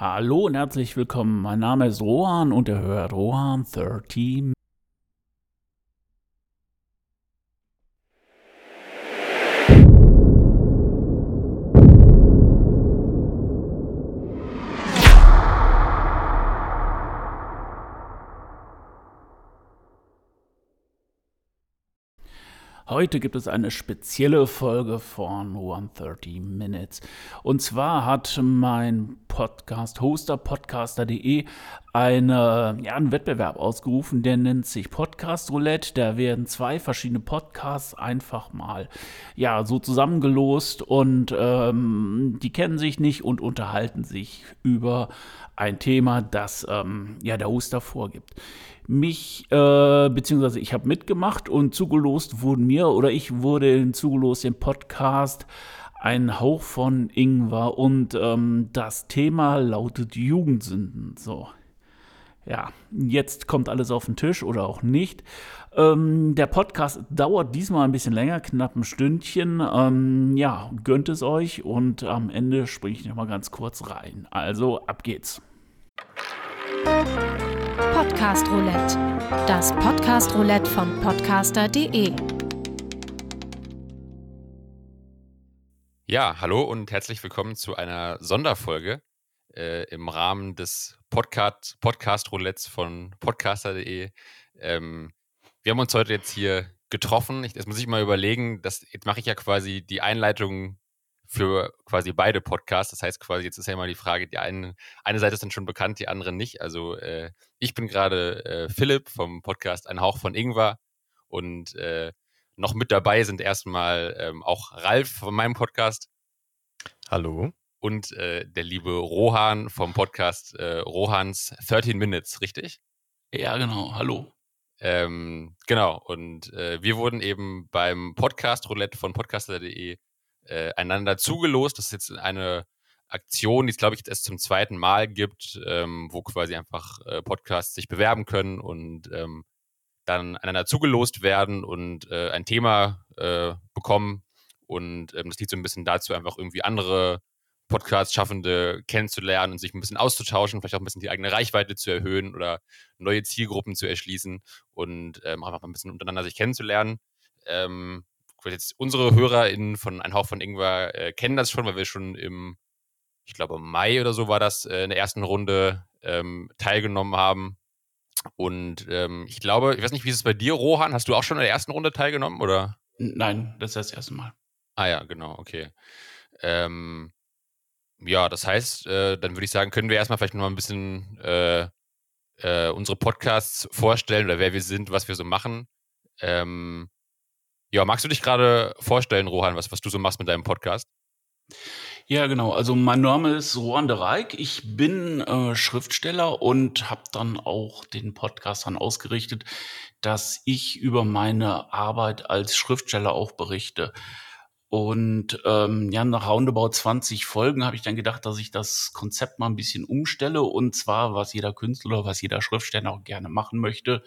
Hallo und herzlich willkommen. Mein Name ist Rohan und ihr hört Rohan 30 Heute gibt es eine spezielle Folge von 130 Minutes. Und zwar hat mein Podcast, Hoster, podcaster.de, eine, ja, einen Wettbewerb ausgerufen, der nennt sich Podcast Roulette. Da werden zwei verschiedene Podcasts einfach mal ja, so zusammengelost und ähm, die kennen sich nicht und unterhalten sich über ein Thema, das ähm, ja, der Hoster vorgibt mich, äh, beziehungsweise ich habe mitgemacht und zugelost wurden mir oder ich wurde zugelost im Podcast ein Hauch von Ingwer und ähm, das Thema lautet Jugendsünden. So. Ja, jetzt kommt alles auf den Tisch oder auch nicht. Ähm, der Podcast dauert diesmal ein bisschen länger, knapp ein Stündchen. Ähm, ja, gönnt es euch und am Ende springe ich nochmal ganz kurz rein. Also, ab geht's. Podcast Roulette, das Podcast Roulette von podcaster.de. Ja, hallo und herzlich willkommen zu einer Sonderfolge äh, im Rahmen des Podcast, Podcast Roulettes von podcaster.de. Ähm, wir haben uns heute jetzt hier getroffen. Ich, das muss ich mal überlegen. Das, jetzt mache ich ja quasi die Einleitung für quasi beide Podcasts. Das heißt quasi, jetzt ist ja immer die Frage, die eine, eine Seite ist dann schon bekannt, die andere nicht. Also äh, ich bin gerade äh, Philipp vom Podcast Ein Hauch von Ingwer und äh, noch mit dabei sind erstmal ähm, auch Ralf von meinem Podcast. Hallo. Und äh, der liebe Rohan vom Podcast äh, Rohans 13 Minutes, richtig? Ja, genau. Hallo. Ähm, genau. Und äh, wir wurden eben beim Podcast Roulette von podcaster.de äh, einander zugelost. Das ist jetzt eine Aktion, die es, glaube ich, jetzt erst zum zweiten Mal gibt, ähm, wo quasi einfach äh, Podcasts sich bewerben können und ähm, dann einander zugelost werden und äh, ein Thema äh, bekommen. Und ähm, das liegt so ein bisschen dazu, einfach irgendwie andere Podcast-Schaffende kennenzulernen und sich ein bisschen auszutauschen, vielleicht auch ein bisschen die eigene Reichweite zu erhöhen oder neue Zielgruppen zu erschließen und ähm, einfach ein bisschen untereinander sich kennenzulernen. Ähm, jetzt unsere HörerInnen von Ein Hauch von Ingwer äh, kennen das schon, weil wir schon im, ich glaube, Mai oder so war das, äh, in der ersten Runde ähm, teilgenommen haben. Und ähm, ich glaube, ich weiß nicht, wie ist es bei dir, Rohan? Hast du auch schon in der ersten Runde teilgenommen, oder? Nein, das ist das erste Mal. Ah ja, genau, okay. Ähm, ja, das heißt, äh, dann würde ich sagen, können wir erstmal vielleicht noch mal ein bisschen äh, äh, unsere Podcasts vorstellen oder wer wir sind, was wir so machen. Ähm, ja, magst du dich gerade vorstellen, Rohan, was, was du so machst mit deinem Podcast? Ja, genau. Also mein Name ist Rohan de Reik. Ich bin äh, Schriftsteller und habe dann auch den Podcast dann ausgerichtet, dass ich über meine Arbeit als Schriftsteller auch berichte. Und ähm, ja, nach roundabout 20 Folgen habe ich dann gedacht, dass ich das Konzept mal ein bisschen umstelle. Und zwar, was jeder Künstler was jeder Schriftsteller auch gerne machen möchte.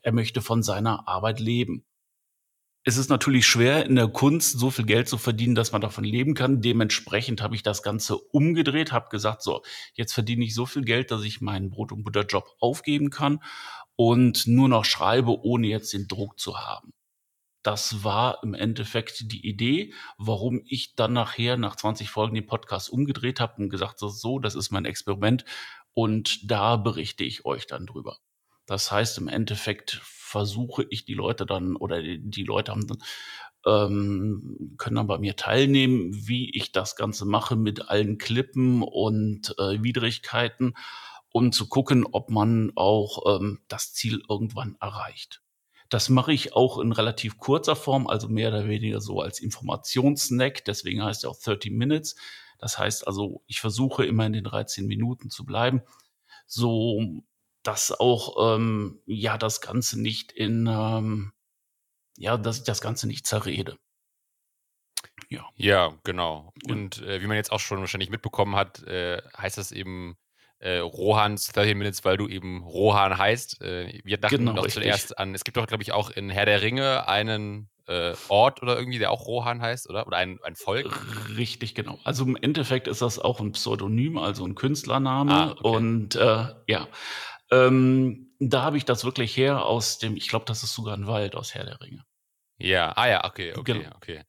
Er möchte von seiner Arbeit leben es ist natürlich schwer, in der Kunst so viel Geld zu verdienen, dass man davon leben kann. Dementsprechend habe ich das Ganze umgedreht, habe gesagt, so, jetzt verdiene ich so viel Geld, dass ich meinen Brot- und Butterjob aufgeben kann und nur noch schreibe, ohne jetzt den Druck zu haben. Das war im Endeffekt die Idee, warum ich dann nachher nach 20 Folgen den Podcast umgedreht habe und gesagt, so, so, das ist mein Experiment und da berichte ich euch dann drüber. Das heißt, im Endeffekt versuche ich die Leute dann oder die, Leute haben dann, ähm, können dann bei mir teilnehmen, wie ich das Ganze mache mit allen Klippen und äh, Widrigkeiten, um zu gucken, ob man auch ähm, das Ziel irgendwann erreicht. Das mache ich auch in relativ kurzer Form, also mehr oder weniger so als Informationssnack. Deswegen heißt er auch 30 Minutes. Das heißt also, ich versuche immer in den 13 Minuten zu bleiben. So dass auch ähm, ja das Ganze nicht in ähm, ja, dass ich das Ganze nicht zerrede. Ja. Ja, genau. Und äh, wie man jetzt auch schon wahrscheinlich mitbekommen hat, äh, heißt das eben äh, Rohans 30 Minutes, weil du eben Rohan heißt. Äh, wir dachten genau, doch zuerst an, es gibt doch, glaube ich, auch in Herr der Ringe einen äh, Ort oder irgendwie, der auch Rohan heißt, oder? Oder ein, ein Volk? Richtig, genau. Also im Endeffekt ist das auch ein Pseudonym, also ein Künstlername. Ah, okay. Und äh, ja, ähm, da habe ich das wirklich her aus dem, ich glaube, das ist sogar ein Wald aus Herr der Ringe. Ja, ah ja, okay, okay, Genau. okay.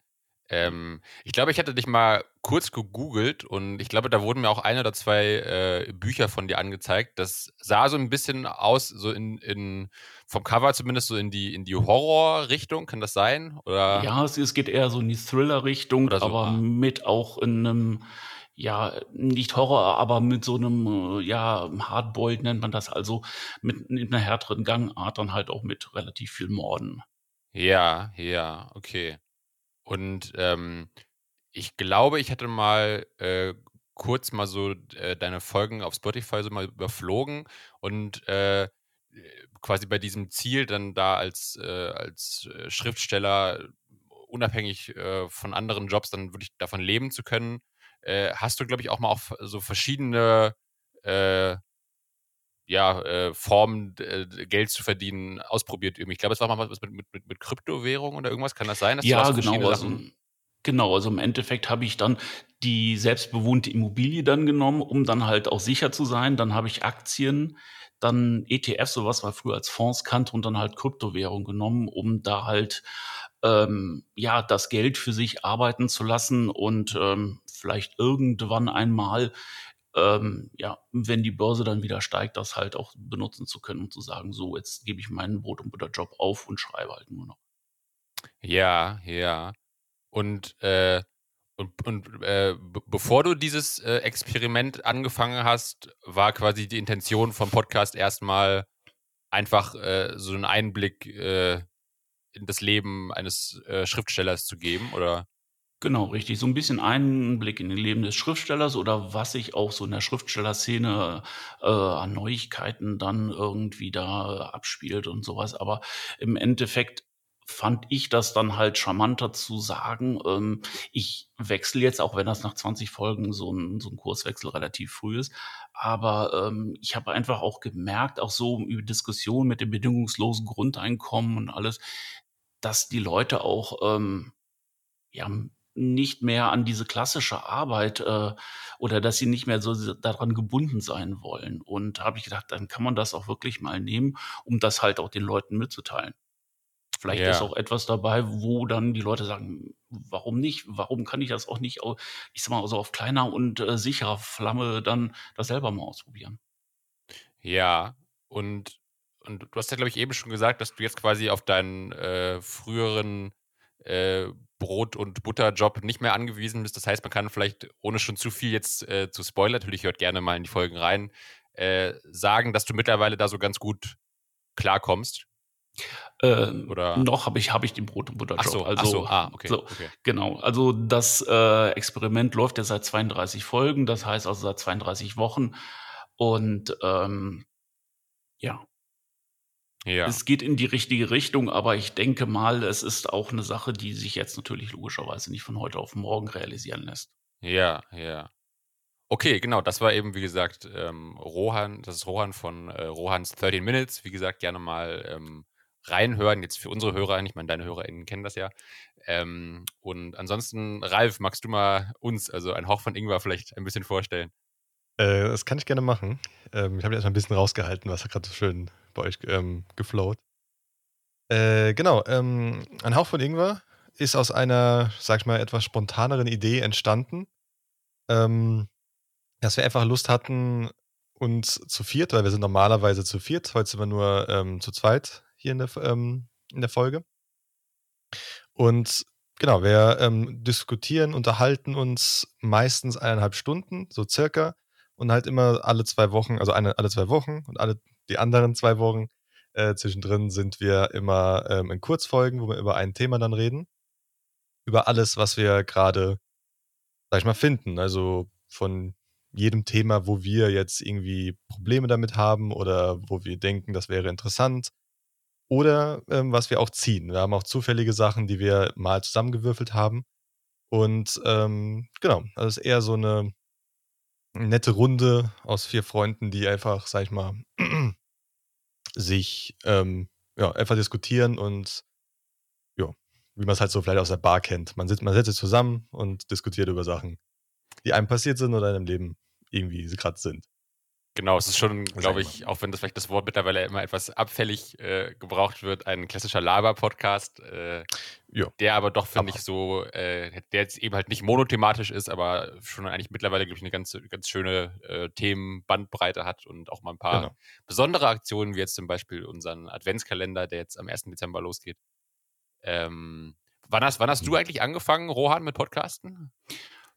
Ähm, ich glaube, ich hatte dich mal kurz gegoogelt und ich glaube, da wurden mir auch ein oder zwei äh, Bücher von dir angezeigt. Das sah so ein bisschen aus, so in, in vom Cover zumindest so in die in die Horror-Richtung. Kann das sein? Oder? Ja, es, es geht eher so in die Thriller-Richtung, so, aber ah. mit auch in einem, ja, nicht Horror, aber mit so einem, äh, ja, Hardboiled nennt man das, also mit, mit einer härteren Gangart, dann halt auch mit relativ viel Morden. Ja, ja, okay. Und ähm, ich glaube, ich hatte mal äh, kurz mal so äh, deine Folgen auf Spotify so mal überflogen und äh, quasi bei diesem Ziel dann da als, äh, als äh, Schriftsteller unabhängig von anderen Jobs dann wirklich davon leben zu können, äh, hast du, glaube ich, auch mal auf so verschiedene äh, ja, äh, Formen, äh, Geld zu verdienen, ausprobiert irgendwie. Ich glaube, es war mal was mit, mit, mit, Kryptowährung oder irgendwas. Kann das sein? Dass du Ja, aus genau. Also, genau, also im Endeffekt habe ich dann die selbstbewohnte Immobilie dann genommen, um dann halt auch sicher zu sein. Dann habe ich Aktien, dann ETFs, sowas man früher als Fonds kannte, und dann halt Kryptowährung genommen, um da halt ähm, ja das Geld für sich arbeiten zu lassen und ähm, vielleicht irgendwann einmal ähm, ja, wenn die Börse dann wieder steigt, das halt auch benutzen zu können und zu sagen, so, jetzt gebe ich meinen Brot- und Butterjob auf und schreibe halt nur noch. Ja, ja. Und, äh, und, und äh, be- bevor du dieses äh, Experiment angefangen hast, war quasi die Intention vom Podcast erstmal einfach äh, so einen Einblick äh, in das Leben eines äh, Schriftstellers zu geben, oder? Genau, richtig. So ein bisschen Einblick in den Leben des Schriftstellers oder was sich auch so in der Schriftstellerszene äh, an Neuigkeiten dann irgendwie da abspielt und sowas. Aber im Endeffekt fand ich das dann halt charmanter zu sagen, ähm, ich wechsle jetzt, auch wenn das nach 20 Folgen so ein, so ein Kurswechsel relativ früh ist. Aber ähm, ich habe einfach auch gemerkt, auch so über Diskussionen mit dem bedingungslosen Grundeinkommen und alles, dass die Leute auch ähm, ja, nicht mehr an diese klassische Arbeit äh, oder dass sie nicht mehr so daran gebunden sein wollen. Und habe ich gedacht, dann kann man das auch wirklich mal nehmen, um das halt auch den Leuten mitzuteilen. Vielleicht Ja. ist auch etwas dabei, wo dann die Leute sagen, warum nicht? Warum kann ich das auch nicht, ich sag mal, so auf kleiner und äh, sicherer Flamme dann das selber mal ausprobieren? Ja, und, und du hast ja, glaube ich, eben schon gesagt, dass du jetzt quasi auf deinen äh, früheren äh, Brot- und Butterjob nicht mehr angewiesen bist. Das heißt, man kann vielleicht, ohne schon zu viel jetzt äh, zu spoilern, natürlich hört gerne mal in die Folgen rein, äh, sagen, dass du mittlerweile da so ganz gut klarkommst. Ähm, Oder- noch habe ich, hab ich den Brot- und Ach Butterjob. so, also, ach so, ah, okay. So, okay. Genau, also das äh, Experiment läuft ja seit 32 Folgen, das heißt also seit 32 Wochen. Und ähm, ja, Ja. es geht in die richtige Richtung, aber ich denke mal, es ist auch eine Sache, die sich jetzt natürlich logischerweise nicht von heute auf morgen realisieren lässt. Ja, ja. Okay, genau, das war eben, wie gesagt, ähm, Rohan, das ist Rohan von äh, Rohans 13 Minutes. Wie gesagt, gerne mal ähm, reinhören, jetzt für unsere Hörer, ich meine, deine HörerInnen kennen das ja. Ähm, und ansonsten, Ralf, magst du mal uns, also ein Hauch von Ingwer, vielleicht ein bisschen vorstellen? Äh, das kann ich gerne machen. Ähm, ich habe jetzt mal ein bisschen rausgehalten, was gerade so schön bei euch ähm, geflowt. Äh, genau, ähm, ein Hauch von Ingwer ist aus einer, sag ich mal, etwas spontaneren Idee entstanden. Ähm, dass wir einfach Lust hatten, uns zu viert, weil wir sind normalerweise zu viert, heute sind wir nur ähm, zu zweit hier in der, ähm, in der Folge. Und genau, wir ähm, diskutieren, unterhalten uns meistens eineinhalb Stunden, so circa und halt immer alle zwei Wochen, also eine, alle zwei Wochen und alle die anderen zwei Wochen äh, zwischendrin sind wir immer ähm, in Kurzfolgen, wo wir über ein Thema dann reden. Über alles, was wir gerade, sag ich mal, finden. Also von jedem Thema, wo wir jetzt irgendwie Probleme damit haben oder wo wir denken, das wäre interessant. Oder ähm, was wir auch ziehen. Wir haben auch zufällige Sachen, die wir mal zusammengewürfelt haben. Und ähm, genau, das ist eher so eine nette Runde aus vier Freunden, die einfach, sag ich mal, sich ähm, ja, einfach diskutieren und ja, wie man es halt so vielleicht aus der Bar kennt. Man, sitzt, man setzt sich zusammen und diskutiert über Sachen, die einem passiert sind oder in einem Leben irgendwie gerade sind. Genau, es ist schon, glaube ich, auch wenn das vielleicht das Wort mittlerweile immer etwas abfällig äh, gebraucht wird, ein klassischer Laber-Podcast, äh, der aber doch, finde ich, so, äh, der jetzt eben halt nicht monothematisch ist, aber schon eigentlich mittlerweile, glaube ich, eine ganz, ganz schöne äh, Themenbandbreite hat und auch mal ein paar genau. besondere Aktionen, wie jetzt zum Beispiel unseren Adventskalender, der jetzt am 1. Dezember losgeht. Ähm, wann, hast, wann hast mhm. du eigentlich angefangen, Rohan, mit Podcasten?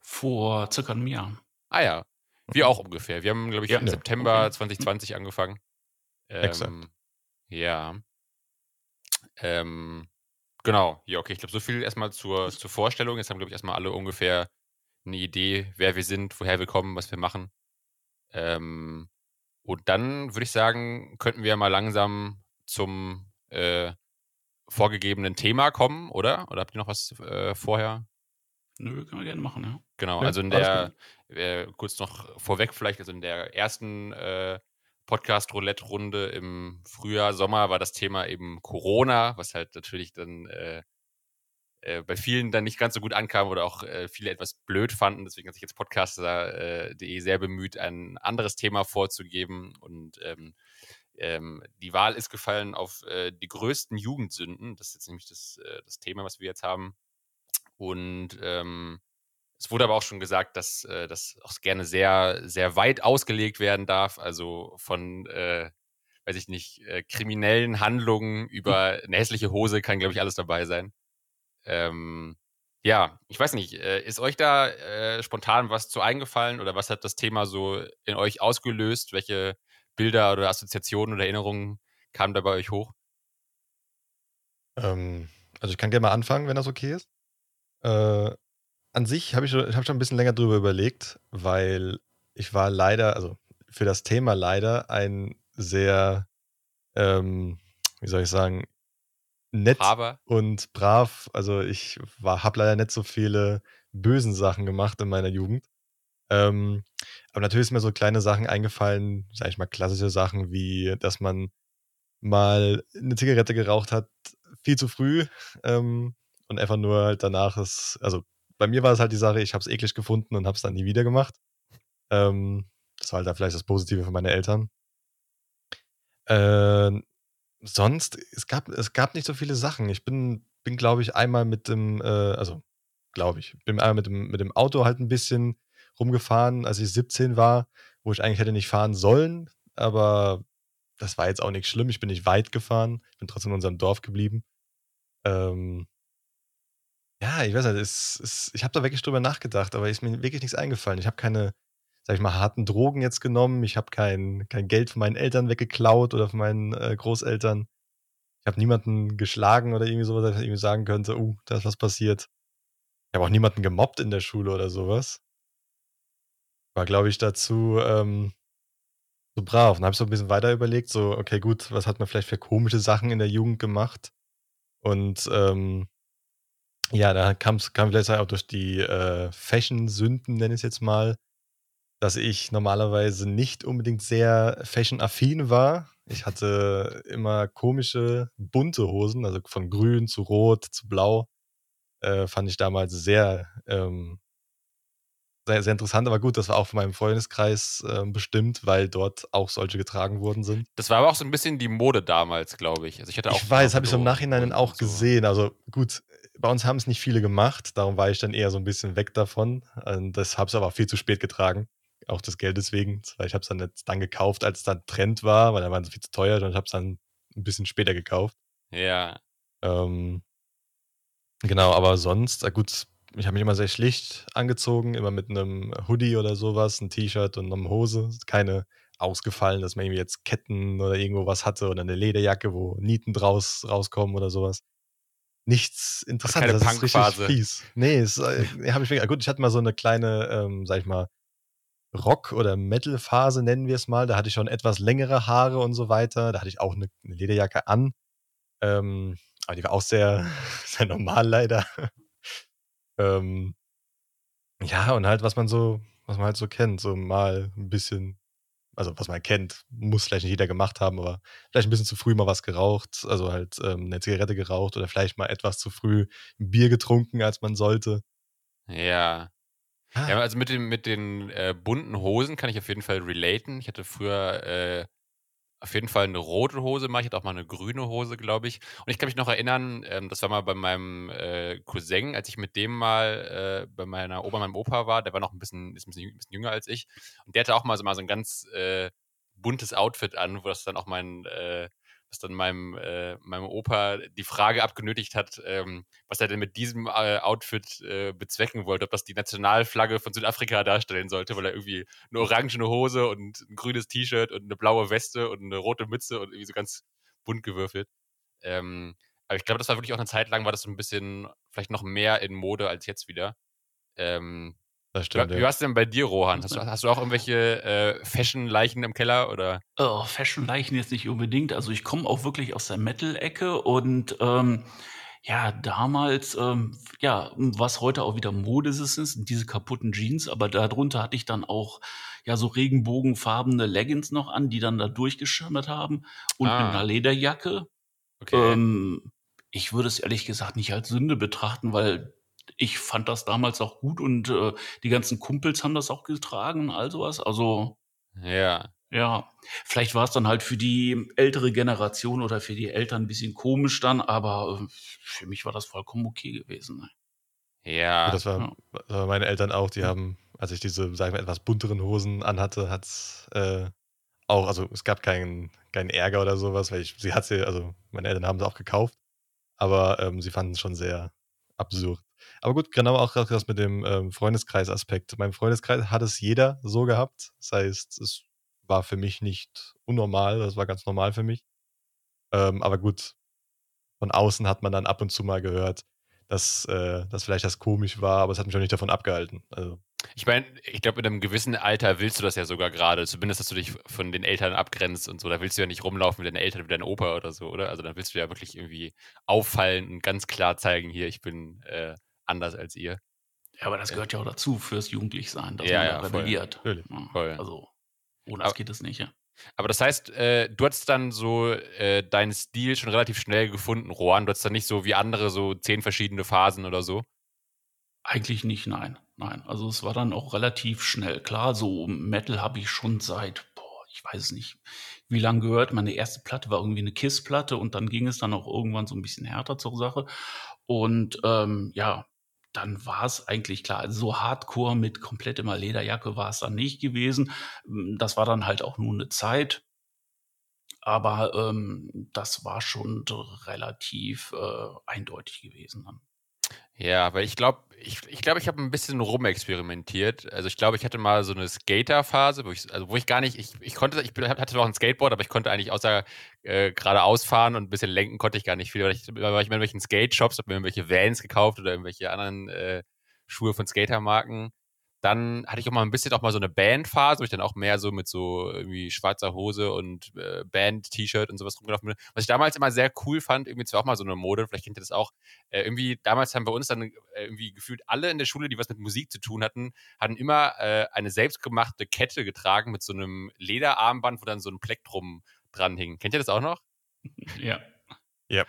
Vor circa einem Jahr. Ah ja, wir auch ungefähr. Wir haben, glaube ich, ja, im ja. September okay. 2020 angefangen. Ähm, Exakt. Ja. Ähm, genau. Ja, okay. Ich glaube, so viel erstmal zur, zur Vorstellung. Jetzt haben, glaube ich, erstmal alle ungefähr eine Idee, wer wir sind, woher wir kommen, was wir machen. Ähm, und dann würde ich sagen, könnten wir mal langsam zum äh, vorgegebenen Thema kommen, oder? Oder habt ihr noch was äh, vorher? Nö, können wir gerne machen, ja. Genau, also in der, äh, kurz noch vorweg vielleicht, also in der ersten äh, Podcast-Roulette-Runde im Frühjahr, Sommer war das Thema eben Corona, was halt natürlich dann äh, äh, bei vielen dann nicht ganz so gut ankam oder auch äh, viele etwas blöd fanden. Deswegen hat sich jetzt podcaster.de äh, sehr bemüht, ein anderes Thema vorzugeben. Und ähm, ähm, die Wahl ist gefallen auf die größten Jugendsünden. Das ist jetzt nämlich das, das Thema, was wir jetzt haben. Und ähm, es wurde aber auch schon gesagt, dass äh, das auch gerne sehr, sehr weit ausgelegt werden darf. Also von, äh, weiß ich nicht, äh, kriminellen Handlungen über eine hässliche Hose kann, glaube ich, alles dabei sein. Ähm, ja, ich weiß nicht, äh, ist euch da äh, spontan was zu eingefallen oder was hat das Thema so in euch ausgelöst? Welche Bilder oder Assoziationen oder Erinnerungen kamen da bei euch hoch? Ähm, also ich kann gerne mal anfangen, wenn das okay ist. Äh, an sich habe ich, schon, ich hab schon ein bisschen länger drüber überlegt, weil ich war leider, also für das Thema leider ein sehr, ähm, wie soll ich sagen, nett Aber. und brav. Also ich habe leider nicht so viele bösen Sachen gemacht in meiner Jugend. Ähm, aber natürlich sind mir so kleine Sachen eingefallen, sag ich mal, klassische Sachen wie, dass man mal eine Zigarette geraucht hat, viel zu früh, ähm, und einfach nur halt danach ist, also bei mir war es halt die Sache, ich habe es eklig gefunden und habe es dann nie wieder gemacht. Ähm, das war halt da vielleicht das Positive für meine Eltern. Äh, sonst, es gab, es gab nicht so viele Sachen. Ich bin, bin glaube ich, einmal mit dem, äh, also glaube ich, bin einmal mit dem, mit dem Auto halt ein bisschen rumgefahren, als ich 17 war, wo ich eigentlich hätte nicht fahren sollen, aber das war jetzt auch nicht schlimm. Ich bin nicht weit gefahren, bin trotzdem in unserem Dorf geblieben. Ähm, ja, ich weiß nicht, es, es, ich habe da wirklich drüber nachgedacht, aber ist mir wirklich nichts eingefallen. Ich habe keine, sag ich mal, harten Drogen jetzt genommen. Ich habe kein, kein Geld von meinen Eltern weggeklaut oder von meinen äh, Großeltern. Ich habe niemanden geschlagen oder irgendwie sowas, dass ich irgendwie sagen könnte, uh, da ist was passiert. Ich habe auch niemanden gemobbt in der Schule oder sowas. War, glaube ich, dazu ähm, so brav. Und habe so ein bisschen weiter überlegt, so, okay, gut, was hat man vielleicht für komische Sachen in der Jugend gemacht? Und ähm, ja, da kam vielleicht auch durch die, äh, Fashion-Sünden, nenne ich es jetzt mal, dass ich normalerweise nicht unbedingt sehr fashion-affin war. Ich hatte immer komische, bunte Hosen, also von grün zu rot zu blau. Äh, fand ich damals sehr, ähm sehr, sehr interessant, aber gut, das war auch von meinem Freundeskreis äh, bestimmt, weil dort auch solche getragen worden sind. Das war aber auch so ein bisschen die Mode damals, glaube ich. Also ich hatte auch ich weiß, habe ich so im Nachhinein auch gesehen. Also gut, bei uns haben es nicht viele gemacht, darum war ich dann eher so ein bisschen weg davon. Das habe ich aber viel zu spät getragen. Auch das Geld deswegen. Ich habe es dann nicht dann gekauft, als es dann Trend war, weil dann waren sie viel zu teuer und ich habe es dann ein bisschen später gekauft. Ja. Ähm, genau, aber sonst, äh, gut, ich habe mich immer sehr schlicht angezogen, immer mit einem Hoodie oder sowas, ein T-Shirt und eine Hose. Keine ausgefallen, dass man irgendwie jetzt Ketten oder irgendwo was hatte oder eine Lederjacke, wo Nieten draus rauskommen oder sowas nichts Interessantes. Keine das ist richtig fies. Nee, es, äh, hab ich, gut, ich hatte mal so eine kleine, ähm, sag ich mal, Rock- oder Metal-Phase, nennen wir es mal. Da hatte ich schon etwas längere Haare und so weiter. Da hatte ich auch eine, eine Lederjacke an. Ähm, aber die war auch sehr, sehr normal leider. ähm, ja, und halt, was man so, was man halt so kennt, so mal ein bisschen also was man kennt, muss vielleicht nicht jeder gemacht haben, aber vielleicht ein bisschen zu früh mal was geraucht, also halt ähm, eine Zigarette geraucht oder vielleicht mal etwas zu früh ein Bier getrunken, als man sollte. Ja. Ah. Ja, also mit den, mit den äh, bunten Hosen kann ich auf jeden Fall relaten. Ich hatte früher äh, auf jeden Fall eine rote Hose mal. Ich hatte auch mal eine grüne Hose, glaube ich. Und ich kann mich noch erinnern, ähm, das war mal bei meinem äh, Cousin, als ich mit dem mal äh, bei meiner Oma, meinem Opa war. Der war noch ein bisschen, ist ein bisschen, ein bisschen jünger als ich. Und der hatte auch mal so, mal so ein ganz äh, buntes Outfit an, wo das dann auch mein äh, was dann meinem, äh, meinem Opa die Frage abgenötigt hat, ähm, was er denn mit diesem äh, Outfit äh, bezwecken wollte, ob das die Nationalflagge von Südafrika darstellen sollte, weil er irgendwie eine orangene Hose und ein grünes T-Shirt und eine blaue Weste und eine rote Mütze und irgendwie so ganz bunt gewürfelt. Ähm, aber ich glaube, das war wirklich auch eine Zeit lang, war das so ein bisschen vielleicht noch mehr in Mode als jetzt wieder. Ähm, das stimmt. Wie, ja. wie war es denn bei dir, Rohan? Hast du, hast du auch irgendwelche äh, Fashion-Leichen im Keller? Oder? Oh, Fashion-Leichen jetzt nicht unbedingt. Also ich komme auch wirklich aus der Metal-Ecke und ähm, ja, damals, ähm, ja, was heute auch wieder Mode ist, sind diese kaputten Jeans, aber darunter hatte ich dann auch ja so regenbogenfarbene Leggings noch an, die dann da durchgeschimmert haben und ah. mit einer Lederjacke. Okay. Ähm, ich würde es ehrlich gesagt nicht als Sünde betrachten, weil ich fand das damals auch gut und äh, die ganzen Kumpels haben das auch getragen und all sowas. Also ja. Ja, vielleicht war es dann halt für die ältere Generation oder für die Eltern ein bisschen komisch dann, aber äh, für mich war das vollkommen okay gewesen. Ne? Ja. Das war, das war meine Eltern auch, die haben, als ich diese, sagen wir, etwas bunteren Hosen anhatte, hat es äh, auch, also es gab keinen, keinen Ärger oder sowas, weil ich, sie hat sie, also meine Eltern haben sie auch gekauft, aber ähm, sie fanden es schon sehr absurd. Aber gut, genau auch das mit dem ähm, Freundeskreis-Aspekt. Mein Freundeskreis hat es jeder so gehabt. Das heißt, es war für mich nicht unnormal, das war ganz normal für mich. Ähm, aber gut, von außen hat man dann ab und zu mal gehört, dass äh, das vielleicht das komisch war, aber es hat mich auch nicht davon abgehalten. Also. Ich meine, ich glaube, in einem gewissen Alter willst du das ja sogar gerade, zumindest, dass du dich von den Eltern abgrenzt und so. Da willst du ja nicht rumlaufen mit deinen Eltern, mit deinem Opa oder so, oder? Also dann willst du ja wirklich irgendwie auffallen und ganz klar zeigen, hier, ich bin äh, anders als ihr. Ja, aber das gehört ja auch dazu fürs Jugendlichsein, dass ja, man ja, rebelliert. Voll. voll. Also ohne das geht es nicht, ja. Aber das heißt, äh, du hast dann so äh, deinen Stil schon relativ schnell gefunden, Rohan. Du hast dann nicht so wie andere so zehn verschiedene Phasen oder so? Eigentlich nicht, nein. Nein. Also es war dann auch relativ schnell. Klar, so Metal habe ich schon seit, boah, ich weiß es nicht, wie lange gehört. Meine erste Platte war irgendwie eine Kiss-Platte und dann ging es dann auch irgendwann so ein bisschen härter zur Sache. Und ähm, ja, dann war es eigentlich klar. Also so Hardcore mit komplett immer Lederjacke war es dann nicht gewesen. Hm, das war dann halt auch nur eine Zeit. Aber ähm, das war schon relativ äh, eindeutig gewesen dann. Ja, weil ich glaube, ich, ich, glaub, ich habe ein bisschen rumexperimentiert. Also ich glaube, ich hatte mal so eine Skater-Phase, wo ich, also wo ich gar nicht, ich, ich konnte, ich hatte noch ein Skateboard, aber ich konnte eigentlich außer äh, geradeaus fahren und ein bisschen lenken konnte ich gar nicht viel. Weil ich, war ich in irgendwelchen Skate-Shops, habe mir irgendwelche Vans gekauft oder irgendwelche anderen äh, Schuhe von Skatermarken. Dann hatte ich auch mal ein bisschen auch mal so eine Bandphase, wo ich dann auch mehr so mit so irgendwie schwarzer Hose und äh, Band-T-Shirt und sowas rumgelaufen bin. Was ich damals immer sehr cool fand, irgendwie zwar auch mal so eine Mode, vielleicht kennt ihr das auch. Äh, irgendwie, damals haben bei uns dann äh, irgendwie gefühlt alle in der Schule, die was mit Musik zu tun hatten, hatten immer äh, eine selbstgemachte Kette getragen mit so einem Lederarmband, wo dann so ein Plektrum dran hing. Kennt ihr das auch noch? Ja. Ja.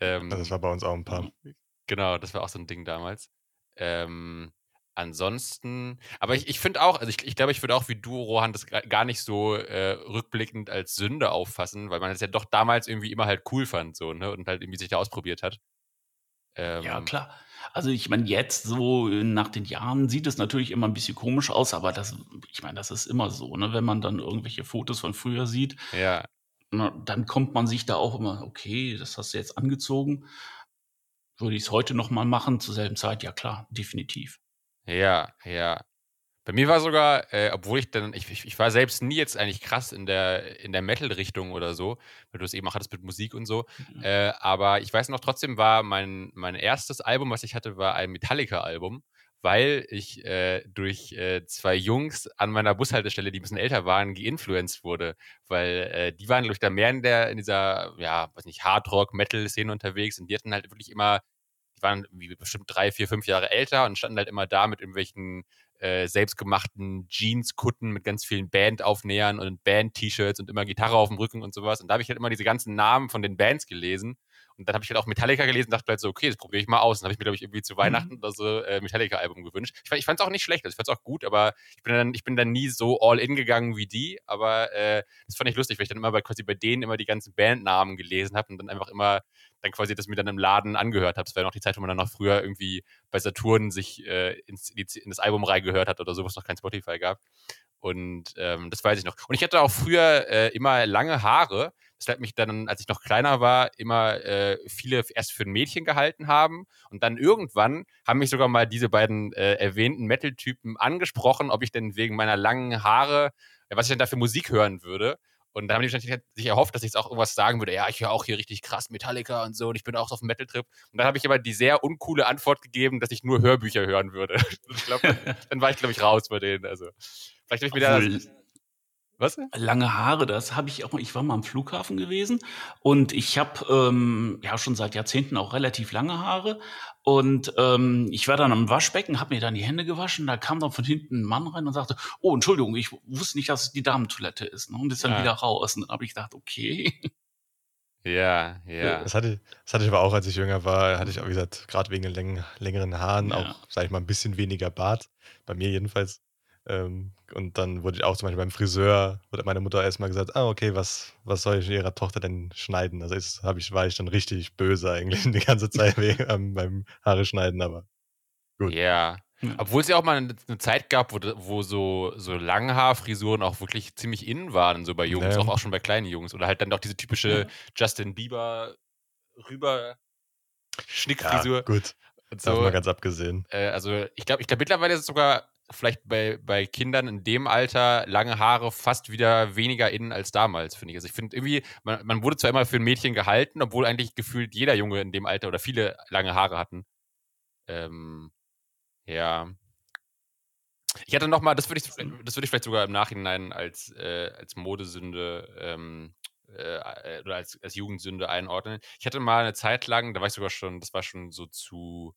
Ähm, das war bei uns auch ein paar. Genau, das war auch so ein Ding damals. Ähm, Ansonsten, aber ich, ich finde auch, also ich, ich glaube, ich würde auch wie du, Rohan, das gar nicht so äh, rückblickend als Sünde auffassen, weil man es ja doch damals irgendwie immer halt cool fand, so, ne, und halt irgendwie sich da ausprobiert hat. Ähm, ja, klar. Also ich meine, jetzt so nach den Jahren sieht es natürlich immer ein bisschen komisch aus, aber das, ich meine, das ist immer so, ne, wenn man dann irgendwelche Fotos von früher sieht, ja. na, dann kommt man sich da auch immer, okay, das hast du jetzt angezogen. Würde ich es heute nochmal machen, zur selben Zeit? Ja, klar, definitiv. Ja, ja. Bei mir war sogar, äh, obwohl ich dann, ich, ich, ich war selbst nie jetzt eigentlich krass in der, in der Metal-Richtung oder so, weil du es eben auch hattest mit Musik und so. Mhm. Äh, aber ich weiß noch, trotzdem war mein, mein erstes Album, was ich hatte, war ein Metallica-Album, weil ich äh, durch äh, zwei Jungs an meiner Bushaltestelle, die ein bisschen älter waren, geinfluenced wurde. Weil äh, die waren, glaube ich, da mehr in der, in dieser, ja, weiß nicht, Hardrock-Metal-Szene unterwegs und die hatten halt wirklich immer waren wie bestimmt drei, vier, fünf Jahre älter und standen halt immer da mit irgendwelchen äh, selbstgemachten Jeans-Kutten mit ganz vielen Bandaufnähern und Band-T-Shirts und immer Gitarre auf dem Rücken und sowas. Und da habe ich halt immer diese ganzen Namen von den Bands gelesen. Und dann habe ich halt auch Metallica gelesen und dachte halt so, okay, das probiere ich mal aus. Und habe ich mir, glaube ich, irgendwie zu Weihnachten mhm. oder so äh, Metallica-Album gewünscht. Ich, ich fand es auch nicht schlecht, also ich fand es auch gut, aber ich bin, dann, ich bin dann nie so all in gegangen wie die. Aber äh, das fand ich lustig, weil ich dann immer bei, quasi bei denen immer die ganzen Bandnamen gelesen habe und dann einfach immer dann quasi das mir dann im Laden angehört habe. Das war ja noch die Zeit, wo man dann noch früher irgendwie bei Saturn sich äh, ins, in das Album reingehört hat oder so, wo es noch kein Spotify gab. Und ähm, das weiß ich noch. Und ich hatte auch früher äh, immer lange Haare. Das hat mich dann, als ich noch kleiner war, immer äh, viele erst für ein Mädchen gehalten haben. Und dann irgendwann haben mich sogar mal diese beiden äh, erwähnten Metal-Typen angesprochen, ob ich denn wegen meiner langen Haare, was ich denn da für Musik hören würde. Und da haben die wahrscheinlich sich erhofft, dass ich jetzt auch irgendwas sagen würde. Ja, ich höre auch hier richtig krass Metallica und so und ich bin auch so auf dem Metal-Trip. Und dann habe ich aber die sehr uncoole Antwort gegeben, dass ich nur Hörbücher hören würde. ich glaube, dann, dann, war ich, glaube ich, raus bei denen. Also, vielleicht habe ich mir da. Was? Lange Haare, das habe ich auch mal. Ich war mal am Flughafen gewesen und ich habe ähm, ja schon seit Jahrzehnten auch relativ lange Haare. Und ähm, ich war dann am Waschbecken, habe mir dann die Hände gewaschen. Da kam dann von hinten ein Mann rein und sagte: Oh, Entschuldigung, ich wusste nicht, dass es die Damentoilette ist. Ne? Und ist dann ja. wieder raus. Und dann habe ich gedacht: Okay. Ja, ja. Das hatte, das hatte ich aber auch, als ich jünger war, hatte ich auch, wie gesagt, gerade wegen den längeren Haaren ja. auch, sag ich mal, ein bisschen weniger Bart. Bei mir jedenfalls. Ähm, und dann wurde ich auch zum Beispiel beim Friseur, wurde meine Mutter erstmal gesagt, ah, okay, was, was soll ich ihrer Tochter denn schneiden? Also ist, hab ich, war ich dann richtig böse eigentlich die ganze Zeit wegen, ähm, beim Haare schneiden, aber gut. Ja. Obwohl es ja auch mal eine, eine Zeit gab, wo, wo so, so Langhaarfrisuren auch wirklich ziemlich innen waren, so bei Jungs, ja. auch, auch schon bei kleinen Jungs. Oder halt dann doch diese typische ja. Justin Bieber rüber Schnickfrisur. Ja, gut. So. Davon mal ganz abgesehen. Äh, also ich glaube, ich glaube mittlerweile ist es sogar vielleicht bei, bei Kindern in dem Alter lange Haare fast wieder weniger innen als damals, finde ich. Also ich finde irgendwie, man, man, wurde zwar immer für ein Mädchen gehalten, obwohl eigentlich gefühlt jeder Junge in dem Alter oder viele lange Haare hatten. Ähm, ja. Ich hatte noch mal, das würde ich, das würde ich vielleicht sogar im Nachhinein als, äh, als Modesünde ähm, äh, oder als, als Jugendsünde einordnen. Ich hatte mal eine Zeit lang, da war ich sogar schon, das war schon so zu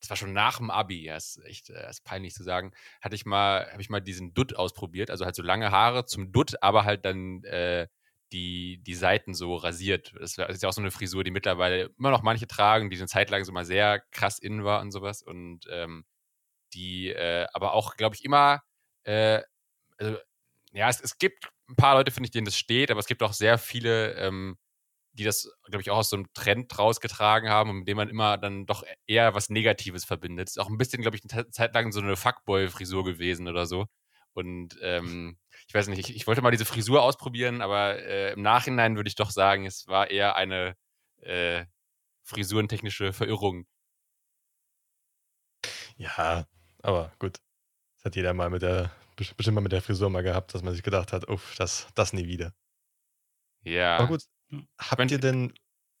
das war schon nach dem Abi, ja, ist echt äh, ist peinlich zu sagen, hatte ich mal, habe ich mal diesen Dutt ausprobiert, also halt so lange Haare zum Dutt, aber halt dann äh, die, die Seiten so rasiert. Das ist ja auch so eine Frisur, die mittlerweile immer noch manche tragen, die eine Zeit lang so mal sehr krass innen war und sowas und ähm, die äh, aber auch, glaube ich, immer, äh, also ja, es, es gibt ein paar Leute, finde ich, denen das steht, aber es gibt auch sehr viele ähm, die das, glaube ich, auch aus so einem Trend rausgetragen haben und mit dem man immer dann doch eher was Negatives verbindet. Ist auch ein bisschen, glaube ich, eine Zeit lang so eine Fuckboy-Frisur gewesen oder so. Und ähm, ich weiß nicht, ich, ich, wollte mal diese Frisur ausprobieren, aber äh, im Nachhinein würde ich doch sagen, es war eher eine äh, frisurentechnische Verirrung. Ja, aber gut. Das hat jeder mal mit der, bestimmt mal mit der Frisur mal gehabt, dass man sich gedacht hat, uff, das, das nie wieder. Ja. Aber gut. Habt ihr denn,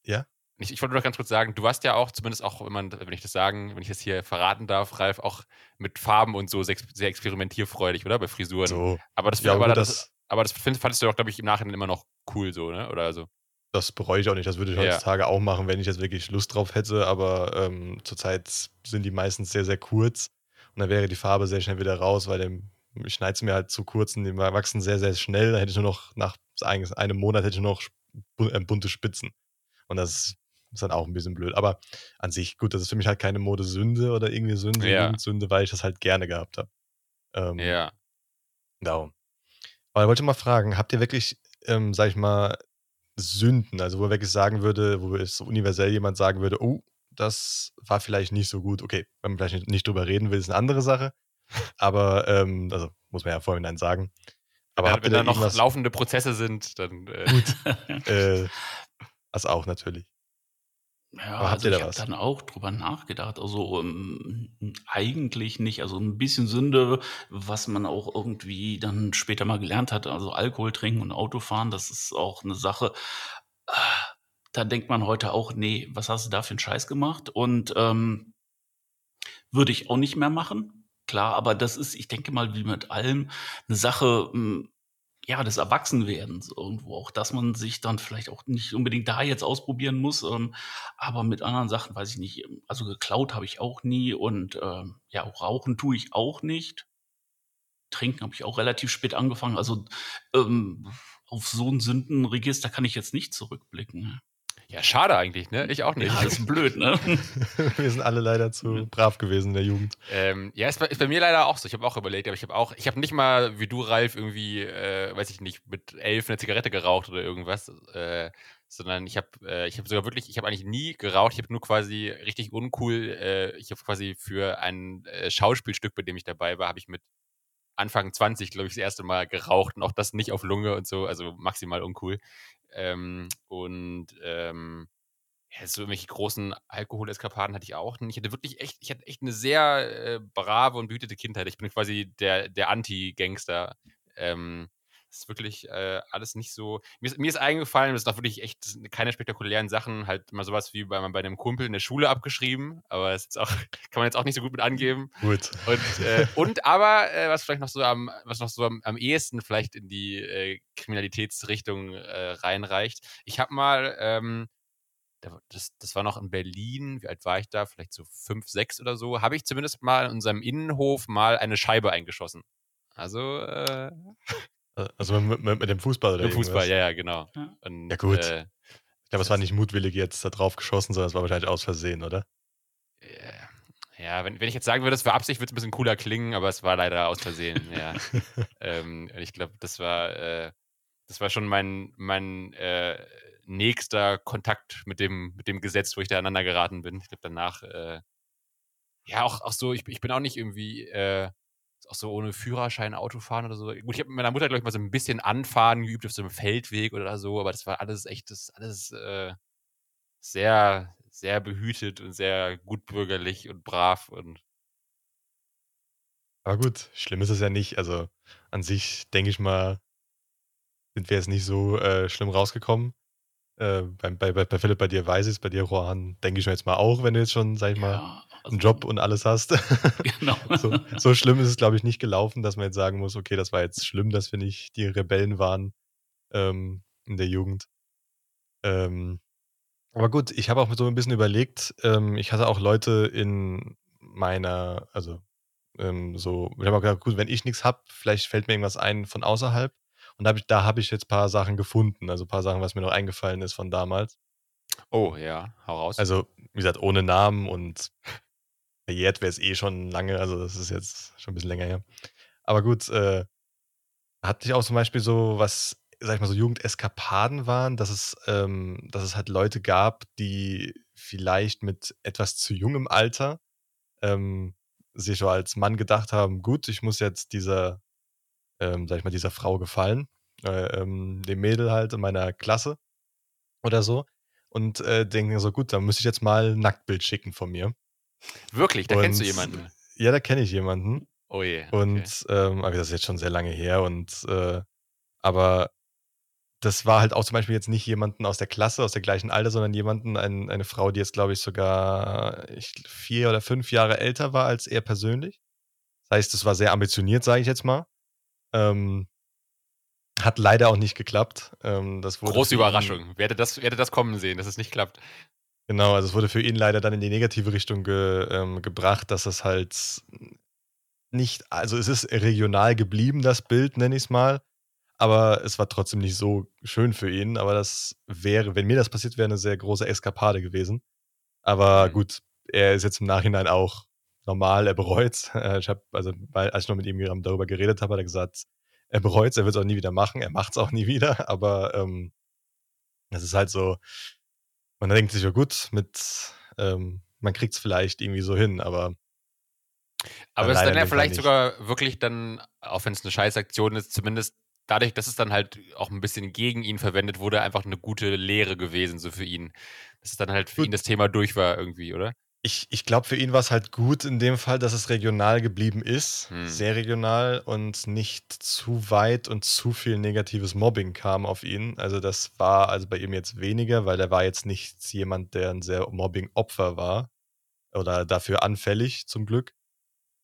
ja? Ich, ich wollte nur noch ganz kurz sagen, du warst ja auch, zumindest auch, wenn man, wenn ich das sagen, wenn ich das hier verraten darf, Ralf, auch mit Farben und so sehr, sehr experimentierfreudig, oder? Bei Frisuren. So. Aber das, ja, aber, das, das, aber das fandest du doch, glaube ich, im Nachhinein immer noch cool so, ne? Oder so. Das bereue ich auch nicht. Das würde ich heutzutage ja. auch machen, wenn ich jetzt wirklich Lust drauf hätte. Aber ähm, zurzeit sind die meistens sehr, sehr kurz. Und dann wäre die Farbe sehr schnell wieder raus, weil dem, ich schneide es mir halt zu kurz und die wachsen sehr, sehr schnell. Da hätte ich nur noch, nach einem Monat hätte ich nur noch bunte Spitzen. Und das ist dann auch ein bisschen blöd. Aber an sich, gut, das ist für mich halt keine Modesünde oder irgendwie Sünde, ja. Jugendsünde, weil ich das halt gerne gehabt habe. Ähm, ja. Darum. Aber ich wollte mal fragen, habt ihr wirklich, ähm, sag ich mal, Sünden, also wo er wirklich sagen würde, wo es universell jemand sagen würde, oh, das war vielleicht nicht so gut. Okay, wenn man vielleicht nicht drüber reden will, ist eine andere Sache. Aber, ähm, also muss man ja vorhin sagen. Aber wenn, wenn da noch laufende Prozesse sind, dann. Äh. Gut. äh, das auch natürlich. Ja, Aber also ich habe dann auch drüber nachgedacht. Also um, ähm, eigentlich nicht. Also ein bisschen Sünde, was man auch irgendwie dann später mal gelernt hat. Also Alkohol trinken und Autofahren, das ist auch eine Sache. Ah, da denkt man heute auch, nee, was hast du da für einen Scheiß gemacht? Und ähm, würde ich auch nicht mehr machen. Klar, aber das ist, ich denke mal, wie mit allem, eine Sache, hm, ja, des Erwachsenwerdens irgendwo auch, dass man sich dann vielleicht auch nicht unbedingt da jetzt ausprobieren muss, ähm, aber mit anderen Sachen weiß ich nicht. Also geklaut habe ich auch nie und ähm, ja, auch rauchen tue ich auch nicht. Trinken habe ich auch relativ spät angefangen. Also ähm, auf so ein Sündenregister kann ich jetzt nicht zurückblicken. Ja, schade eigentlich, ne? Ich auch nicht. Ja, das ist blöd, ne? Wir sind alle leider zu brav gewesen in der Jugend. Ähm, ja, ist bei, ist bei, mir leider auch so. Ich habe auch überlegt, aber ich habe auch, ich habe nicht mal wie du, Ralf, irgendwie, äh, weiß ich nicht, mit elf eine Zigarette geraucht oder irgendwas. Äh, sondern ich habe äh, ich habe sogar wirklich, ich habe eigentlich nie geraucht, ich habe nur quasi richtig uncool, äh, ich habe quasi für ein äh, Schauspielstück, bei dem ich dabei war, habe ich mit Anfang 20, glaube ich, das erste Mal geraucht und auch das nicht auf Lunge und so, also maximal uncool. Ähm, und ähm, ja, so irgendwelche großen Alkoholeskapaden hatte ich auch nicht. Ich hatte wirklich echt, ich hatte echt eine sehr äh, brave und behütete Kindheit. Ich bin quasi der, der Anti-Gangster. Ähm, das ist wirklich äh, alles nicht so. Mir ist, mir ist eingefallen, das ist doch wirklich echt keine spektakulären Sachen, halt mal sowas wie bei, bei einem Kumpel in der Schule abgeschrieben, aber das ist auch, kann man jetzt auch nicht so gut mit angeben. Gut. Und, äh, und aber, äh, was vielleicht noch so am, was noch so am, am ehesten vielleicht in die äh, Kriminalitätsrichtung äh, reinreicht. Ich habe mal, ähm, das, das war noch in Berlin, wie alt war ich da? Vielleicht so fünf, sechs oder so, habe ich zumindest mal in unserem Innenhof mal eine Scheibe eingeschossen. Also, äh, also mit, mit, mit, dem Fußball oder Mit dem Fußball, ja, ja, genau. Ja, Und, ja gut. Äh, ich glaube, es war nicht mutwillig jetzt da drauf geschossen, sondern es war wahrscheinlich aus Versehen, oder? Ja, wenn, wenn ich jetzt sagen würde, es war Absicht, würde es ein bisschen cooler klingen, aber es war leider aus Versehen, ja. ähm, ich glaube, das war, äh, das war schon mein, mein äh, nächster Kontakt mit dem, mit dem Gesetz, wo ich da aneinander geraten bin. Ich glaube, danach, äh, ja, auch, auch so, ich, ich bin auch nicht irgendwie, äh, auch so ohne Führerschein Auto fahren oder so. Gut, ich habe mit meiner Mutter, glaube ich, mal so ein bisschen Anfahren geübt auf so einem Feldweg oder so, aber das war alles echt, das alles äh, sehr, sehr behütet und sehr gutbürgerlich und brav und. Aber gut, schlimm ist es ja nicht. Also an sich, denke ich mal, sind wir jetzt nicht so äh, schlimm rausgekommen. Äh, bei, bei, bei Philipp, bei dir weiß ich es, bei dir, Rohan, denke ich mir jetzt mal auch, wenn du jetzt schon, sag ich mal, ja, also, einen Job und alles hast. Genau. so, so, schlimm ist es, glaube ich, nicht gelaufen, dass man jetzt sagen muss, okay, das war jetzt schlimm, dass wir nicht die Rebellen waren ähm, in der Jugend. Ähm, aber gut, ich habe auch so ein bisschen überlegt, ähm, ich hatte auch Leute in meiner, also ähm, so, ich habe auch gedacht, gut, wenn ich nichts habe, vielleicht fällt mir irgendwas ein von außerhalb. Und da habe ich, da hab ich jetzt ein paar Sachen gefunden, also ein paar Sachen, was mir noch eingefallen ist von damals. Oh ja, hau raus. Also, wie gesagt, ohne Namen und verjährt wäre es eh schon lange, also das ist jetzt schon ein bisschen länger her. Aber gut, äh, hatte ich auch zum Beispiel so was, sag ich mal, so Jugendeskapaden waren, dass es, ähm, dass es halt Leute gab, die vielleicht mit etwas zu jungem Alter ähm, sich so als Mann gedacht haben, gut, ich muss jetzt dieser ähm, sag ich mal, dieser Frau gefallen, äh, ähm, dem Mädel halt in meiner Klasse oder so. Und äh, denken so, gut, dann müsste ich jetzt mal ein Nacktbild schicken von mir. Wirklich? Da und, kennst du jemanden? Ja, da kenne ich jemanden. Oh je. Okay. Und ähm, aber das ist jetzt schon sehr lange her und äh, aber das war halt auch zum Beispiel jetzt nicht jemanden aus der Klasse, aus der gleichen Alter, sondern jemanden, ein, eine Frau, die jetzt, glaube ich, sogar ich, vier oder fünf Jahre älter war als er persönlich. Das heißt, es war sehr ambitioniert, sage ich jetzt mal. Ähm, hat leider auch nicht geklappt. Ähm, das wurde Große Überraschung. Wer hätte, das, wer hätte das kommen sehen, dass es nicht klappt? Genau, also es wurde für ihn leider dann in die negative Richtung ge, ähm, gebracht, dass es halt nicht, also es ist regional geblieben, das Bild, nenne ich es mal. Aber es war trotzdem nicht so schön für ihn. Aber das wäre, wenn mir das passiert wäre, eine sehr große Eskapade gewesen. Aber mhm. gut, er ist jetzt im Nachhinein auch normal, er bereut äh, Ich habe, also, weil, als ich noch mit ihm darüber geredet habe, hat er gesagt, er bereut er wird es auch nie wieder machen, er macht es auch nie wieder, aber ähm, das ist halt so, man denkt sich, ja gut, mit, ähm, man kriegt es vielleicht irgendwie so hin, aber aber es ist dann ja vielleicht sogar wirklich dann, auch wenn es eine Scheißaktion ist, zumindest dadurch, dass es dann halt auch ein bisschen gegen ihn verwendet wurde, einfach eine gute Lehre gewesen, so für ihn. Dass es dann halt für Gut. ihn das Thema durch war irgendwie, oder? Ich, ich glaube, für ihn war es halt gut in dem Fall, dass es regional geblieben ist, hm. sehr regional und nicht zu weit und zu viel negatives Mobbing kam auf ihn. Also das war also bei ihm jetzt weniger, weil er war jetzt nicht jemand, der ein sehr Mobbing-Opfer war oder dafür anfällig zum Glück.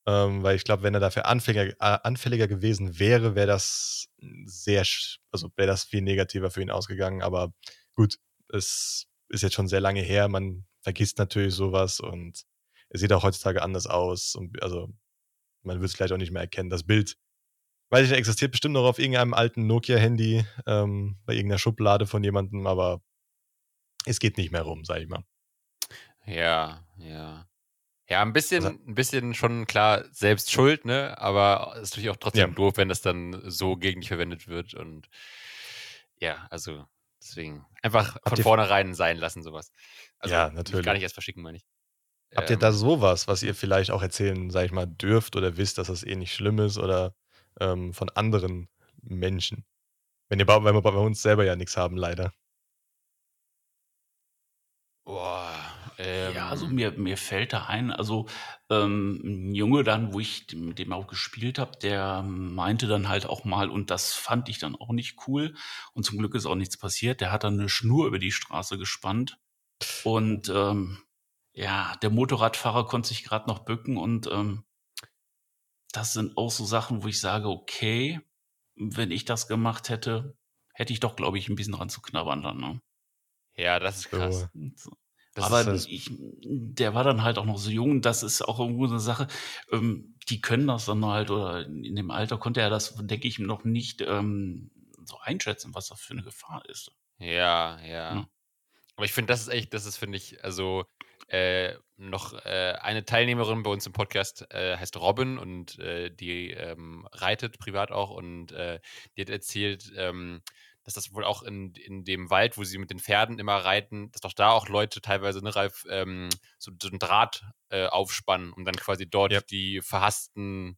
Ähm, weil ich glaube, wenn er dafür anfälliger, äh, anfälliger gewesen wäre, wäre das sehr, also wäre das viel negativer für ihn ausgegangen. Aber gut, es ist jetzt schon sehr lange her. Man vergisst natürlich sowas und es sieht auch heutzutage anders aus. Und also man wird es vielleicht auch nicht mehr erkennen. Das Bild, weiß ich nicht, existiert bestimmt noch auf irgendeinem alten Nokia-Handy, ähm, bei irgendeiner Schublade von jemandem, aber es geht nicht mehr rum, sag ich mal. Ja, ja. Ja, ein bisschen, also, ein bisschen schon klar selbst schuld, ne? Aber es ist natürlich auch trotzdem ja. doof, wenn das dann so gegen dich verwendet wird. Und ja, also deswegen einfach von vornherein sein lassen, sowas. Also ja, natürlich. Gar nicht erst verschicken, meine ich. Habt ihr da ähm. sowas, was ihr vielleicht auch erzählen, sag ich mal, dürft oder wisst, dass das eh nicht schlimm ist oder ähm, von anderen Menschen? Wenn ihr, weil wir bei uns selber ja nichts haben, leider. Boah, ähm, ja, also mir, mir fällt da ein, also ähm, ein Junge dann, wo ich mit dem auch gespielt habe, der meinte dann halt auch mal, und das fand ich dann auch nicht cool, und zum Glück ist auch nichts passiert, der hat dann eine Schnur über die Straße gespannt und ähm, ja, der Motorradfahrer konnte sich gerade noch bücken und ähm, das sind auch so Sachen, wo ich sage, okay, wenn ich das gemacht hätte, hätte ich doch, glaube ich, ein bisschen dran zu knabbern dann. Ne? Ja, das ist krass. So. Das Aber halt ich, der war dann halt auch noch so jung. Das ist auch irgendwo so eine Sache. Ähm, die können das dann halt, oder in dem Alter konnte er das, denke ich, noch nicht ähm, so einschätzen, was das für eine Gefahr ist. Ja, ja. ja. Aber ich finde, das ist echt, das ist, finde ich, also äh, noch äh, eine Teilnehmerin bei uns im Podcast äh, heißt Robin und äh, die ähm, reitet privat auch und äh, die hat erzählt, ähm, dass das wohl auch in, in dem Wald, wo sie mit den Pferden immer reiten, dass doch da auch Leute teilweise, ne, Ralf, ähm, so, so einen Draht äh, aufspannen, um dann quasi dort ja. die verhassten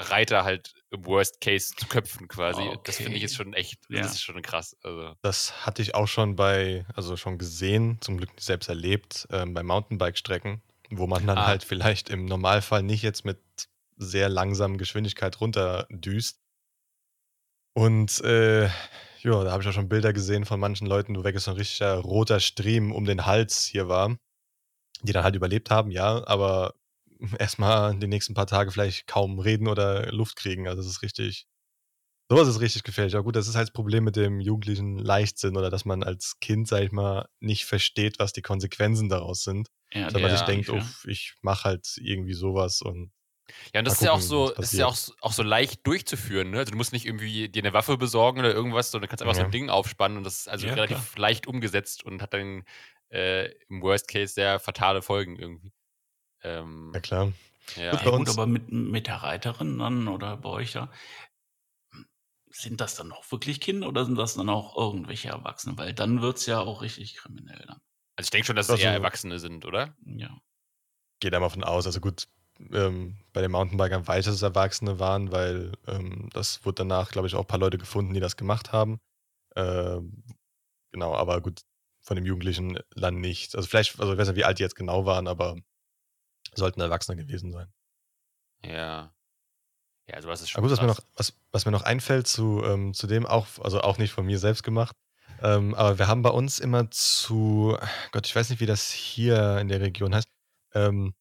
Reiter halt im Worst Case zu köpfen quasi. Okay. Das finde ich jetzt schon echt, ja. das ist schon krass. Also. Das hatte ich auch schon bei, also schon gesehen, zum Glück nicht selbst erlebt, ähm, bei Mountainbike-Strecken, wo man dann ah. halt vielleicht im Normalfall nicht jetzt mit sehr langsamer Geschwindigkeit runterdüst. Und äh, ja, da habe ich auch schon Bilder gesehen von manchen Leuten, wo wirklich so ein richtiger roter Stream um den Hals hier war, die dann halt überlebt haben, ja, aber erstmal die nächsten paar Tage vielleicht kaum reden oder Luft kriegen. Also das ist richtig, sowas ist richtig gefährlich. Aber gut, das ist halt das Problem mit dem jugendlichen Leichtsinn oder dass man als Kind, sag ich mal, nicht versteht, was die Konsequenzen daraus sind. Ja, Sondern man sich denkt, ja. oh, ich mache halt irgendwie sowas und ja, und das ist ja auch so, ist ja auch, auch so leicht durchzuführen, ne? Also du musst nicht irgendwie dir eine Waffe besorgen oder irgendwas, sondern du kannst einfach ja. so ein Ding aufspannen und das ist also ja, relativ klar. leicht umgesetzt und hat dann äh, im Worst Case sehr fatale Folgen irgendwie. Ähm, ja, klar. Ja. Gut, bei uns. Gut, aber mit, mit der Reiterin dann oder bei euch da, sind das dann auch wirklich Kinder oder sind das dann auch irgendwelche Erwachsene? Weil dann wird es ja auch richtig kriminell dann. Also ich denke schon, dass es also, eher Erwachsene sind, oder? Ja. Geht einmal von aus. Also gut, ähm, bei den Mountainbikern weiß, dass es Erwachsene waren, weil ähm, das wurde danach, glaube ich, auch ein paar Leute gefunden, die das gemacht haben. Äh, genau, aber gut, von dem Jugendlichen dann nicht. Also vielleicht, also ich weiß nicht, wie alt die jetzt genau waren, aber sollten Erwachsene gewesen sein. Ja. Ja, sowas ist schon. Aber gut, was mir, noch, was, was mir noch einfällt zu, ähm, zu dem, auch, also auch nicht von mir selbst gemacht, ähm, aber wir haben bei uns immer zu, Gott, ich weiß nicht, wie das hier in der Region heißt, ähm,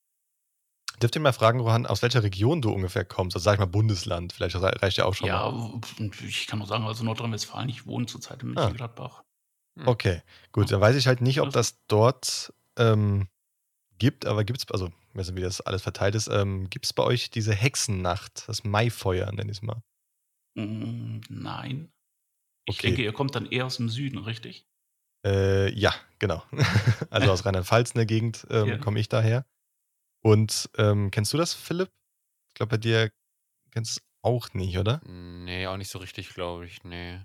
Dürft ihr mal fragen, Rohan, aus welcher Region du ungefähr kommst? Also sag ich mal Bundesland, vielleicht reicht ja auch schon ja, mal. Ja, ich kann nur sagen, also Nordrhein-Westfalen, ich wohne zurzeit in ah. Mönchengladbach. Ah. Okay, gut, dann weiß ich halt nicht, ob das dort ähm, gibt, aber gibt es, also ich weiß nicht, wie das alles verteilt ist, ähm, gibt es bei euch diese Hexennacht, das Maifeuer, nenn ich es mal? Mm, nein. Ich okay. denke, ihr kommt dann eher aus dem Süden, richtig? Äh, ja, genau. also aus Rheinland-Pfalz in der Gegend ähm, ja. komme ich daher. Und ähm, kennst du das, Philipp? Ich glaube, bei dir kennst du es auch nicht, oder? Nee, auch nicht so richtig, glaube ich. Nee.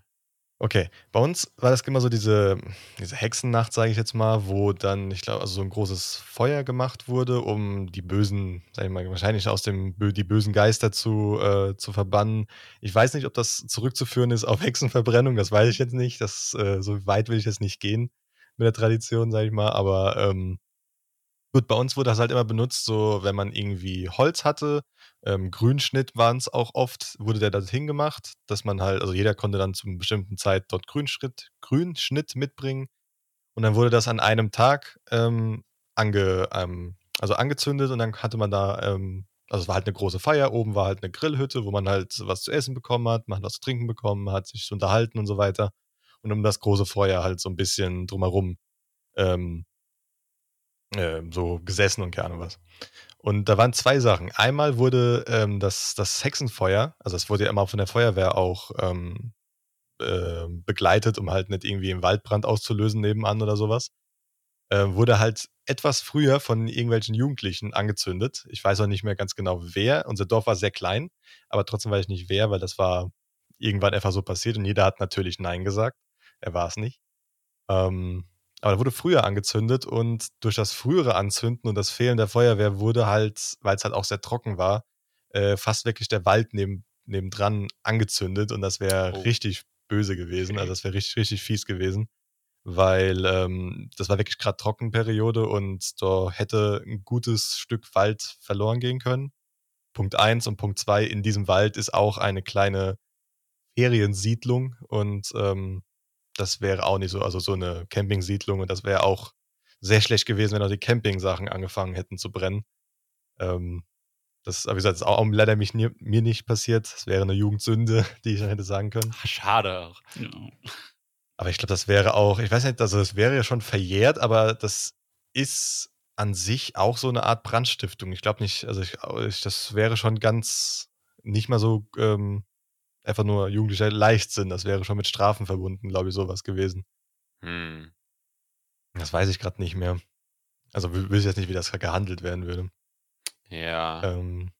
Okay, bei uns war das immer so diese, diese Hexennacht, sage ich jetzt mal, wo dann, ich glaube, also so ein großes Feuer gemacht wurde, um die bösen, sag ich mal, wahrscheinlich aus dem die bösen Geister zu, äh, zu verbannen. Ich weiß nicht, ob das zurückzuführen ist auf Hexenverbrennung, das weiß ich jetzt nicht. Das, äh, so weit will ich jetzt nicht gehen mit der Tradition, sage ich mal, aber ähm, Gut, bei uns wurde das halt immer benutzt, so wenn man irgendwie Holz hatte, ähm, Grünschnitt waren es auch oft, wurde der dorthin gemacht, dass man halt, also jeder konnte dann zu einer bestimmten Zeit dort Grünschnitt, Grünschnitt mitbringen. Und dann wurde das an einem Tag ähm, ange, ähm, also angezündet und dann hatte man da, ähm, also es war halt eine große Feier, oben war halt eine Grillhütte, wo man halt was zu essen bekommen hat, man hat was zu trinken bekommen, hat sich unterhalten und so weiter. Und um das große Feuer halt so ein bisschen drumherum ähm, äh, so gesessen und keine Ahnung was. Und da waren zwei Sachen. Einmal wurde ähm, das, das Hexenfeuer, also es wurde ja immer von der Feuerwehr auch ähm, äh, begleitet, um halt nicht irgendwie einen Waldbrand auszulösen nebenan oder sowas, äh, wurde halt etwas früher von irgendwelchen Jugendlichen angezündet. Ich weiß auch nicht mehr ganz genau wer. Unser Dorf war sehr klein, aber trotzdem weiß ich nicht wer, weil das war irgendwann einfach so passiert und jeder hat natürlich Nein gesagt. Er war es nicht. Ähm, aber da wurde früher angezündet und durch das frühere Anzünden und das Fehlen der Feuerwehr wurde halt, weil es halt auch sehr trocken war, äh, fast wirklich der Wald neben, nebendran angezündet und das wäre oh. richtig böse gewesen. Also das wäre richtig, richtig fies gewesen, weil ähm, das war wirklich gerade Trockenperiode und da hätte ein gutes Stück Wald verloren gehen können. Punkt eins und Punkt zwei in diesem Wald ist auch eine kleine Feriensiedlung und ähm, das wäre auch nicht so, also so eine Campingsiedlung und das wäre auch sehr schlecht gewesen, wenn auch die Camping-Sachen angefangen hätten zu brennen. Ähm, das, wie gesagt, ist auch leider mich, mir nicht passiert. Das wäre eine Jugendsünde, die ich hätte sagen können. schade auch. Ja. Aber ich glaube, das wäre auch, ich weiß nicht, also das wäre ja schon verjährt, aber das ist an sich auch so eine Art Brandstiftung. Ich glaube nicht, also ich, ich, das wäre schon ganz nicht mal so ähm, einfach nur jugendlicher Leichtsinn. Das wäre schon mit Strafen verbunden, glaube ich, sowas gewesen. Hm. Das weiß ich gerade nicht mehr. Also ich jetzt nicht, wie das gehandelt werden würde. Ja. Ähm,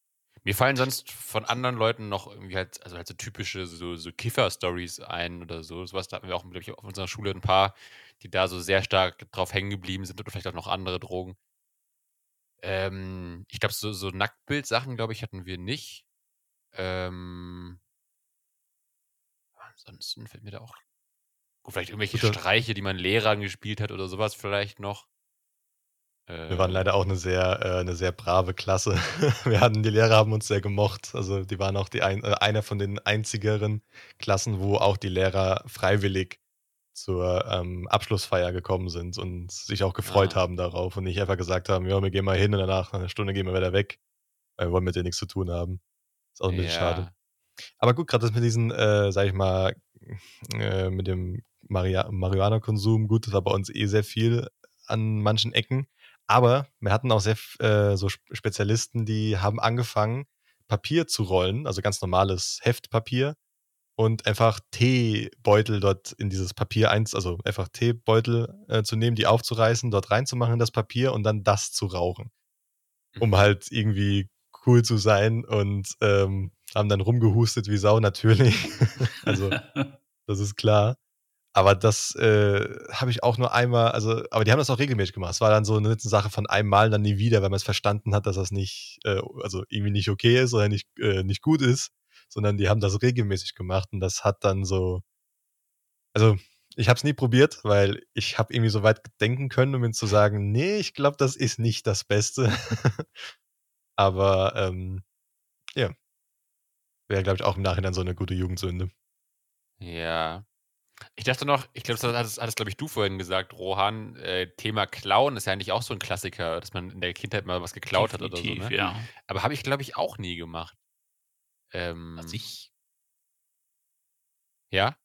Mir fallen sonst von anderen Leuten noch irgendwie halt, also halt so typische so, so Kiffer-Stories ein oder so. Sowas, da hatten wir auch, glaube ich, auf unserer Schule ein paar, die da so sehr stark drauf hängen geblieben sind oder vielleicht auch noch andere Drogen. Ähm, ich glaube, so, so Nacktbild-Sachen, glaube ich, hatten wir nicht. Ähm, ansonsten fällt mir da auch. Gut, vielleicht irgendwelche Gute. Streiche, die man Lehrern gespielt hat oder sowas vielleicht noch. Wir waren leider auch eine sehr, äh, eine sehr brave Klasse. Wir hatten, die Lehrer haben uns sehr gemocht. Also die waren auch die ein, äh, einer von den einzigeren Klassen, wo auch die Lehrer freiwillig zur ähm, Abschlussfeier gekommen sind und sich auch gefreut ah. haben darauf und nicht einfach gesagt haben, ja, wir gehen mal hin und danach nach einer Stunde gehen wir wieder weg, weil wir wollen mit denen nichts zu tun haben. Ist auch ein bisschen ja. schade. Aber gut, gerade das mit diesen, äh, sag ich mal, äh, mit dem Marihuana-Konsum, gut, das war bei uns eh sehr viel an manchen Ecken. Aber wir hatten auch sehr äh, so Spezialisten, die haben angefangen, Papier zu rollen, also ganz normales Heftpapier und einfach Teebeutel dort in dieses Papier eins, also einfach Teebeutel äh, zu nehmen, die aufzureißen, dort reinzumachen in das Papier und dann das zu rauchen. Um mhm. halt irgendwie cool zu sein und ähm, haben dann rumgehustet wie Sau natürlich. also, das ist klar. Aber das äh, habe ich auch nur einmal, also, aber die haben das auch regelmäßig gemacht. Es war dann so eine Sache von einem Mal dann nie wieder, weil man es verstanden hat, dass das nicht, äh, also irgendwie nicht okay ist oder nicht, äh, nicht gut ist, sondern die haben das regelmäßig gemacht und das hat dann so, also ich habe es nie probiert, weil ich habe irgendwie so weit denken können, um ihnen zu sagen, nee, ich glaube, das ist nicht das Beste. aber ähm, ja, wäre glaube ich auch im Nachhinein so eine gute Jugendsünde. Ja, ich dachte noch, ich glaube, das hattest, hattest glaube ich, du vorhin gesagt, Rohan, äh, Thema Klauen ist ja eigentlich auch so ein Klassiker, dass man in der Kindheit mal was geklaut Definitiv, hat oder so. Ne? ja. Aber habe ich, glaube ich, auch nie gemacht. Ähm, Was ich. Ja?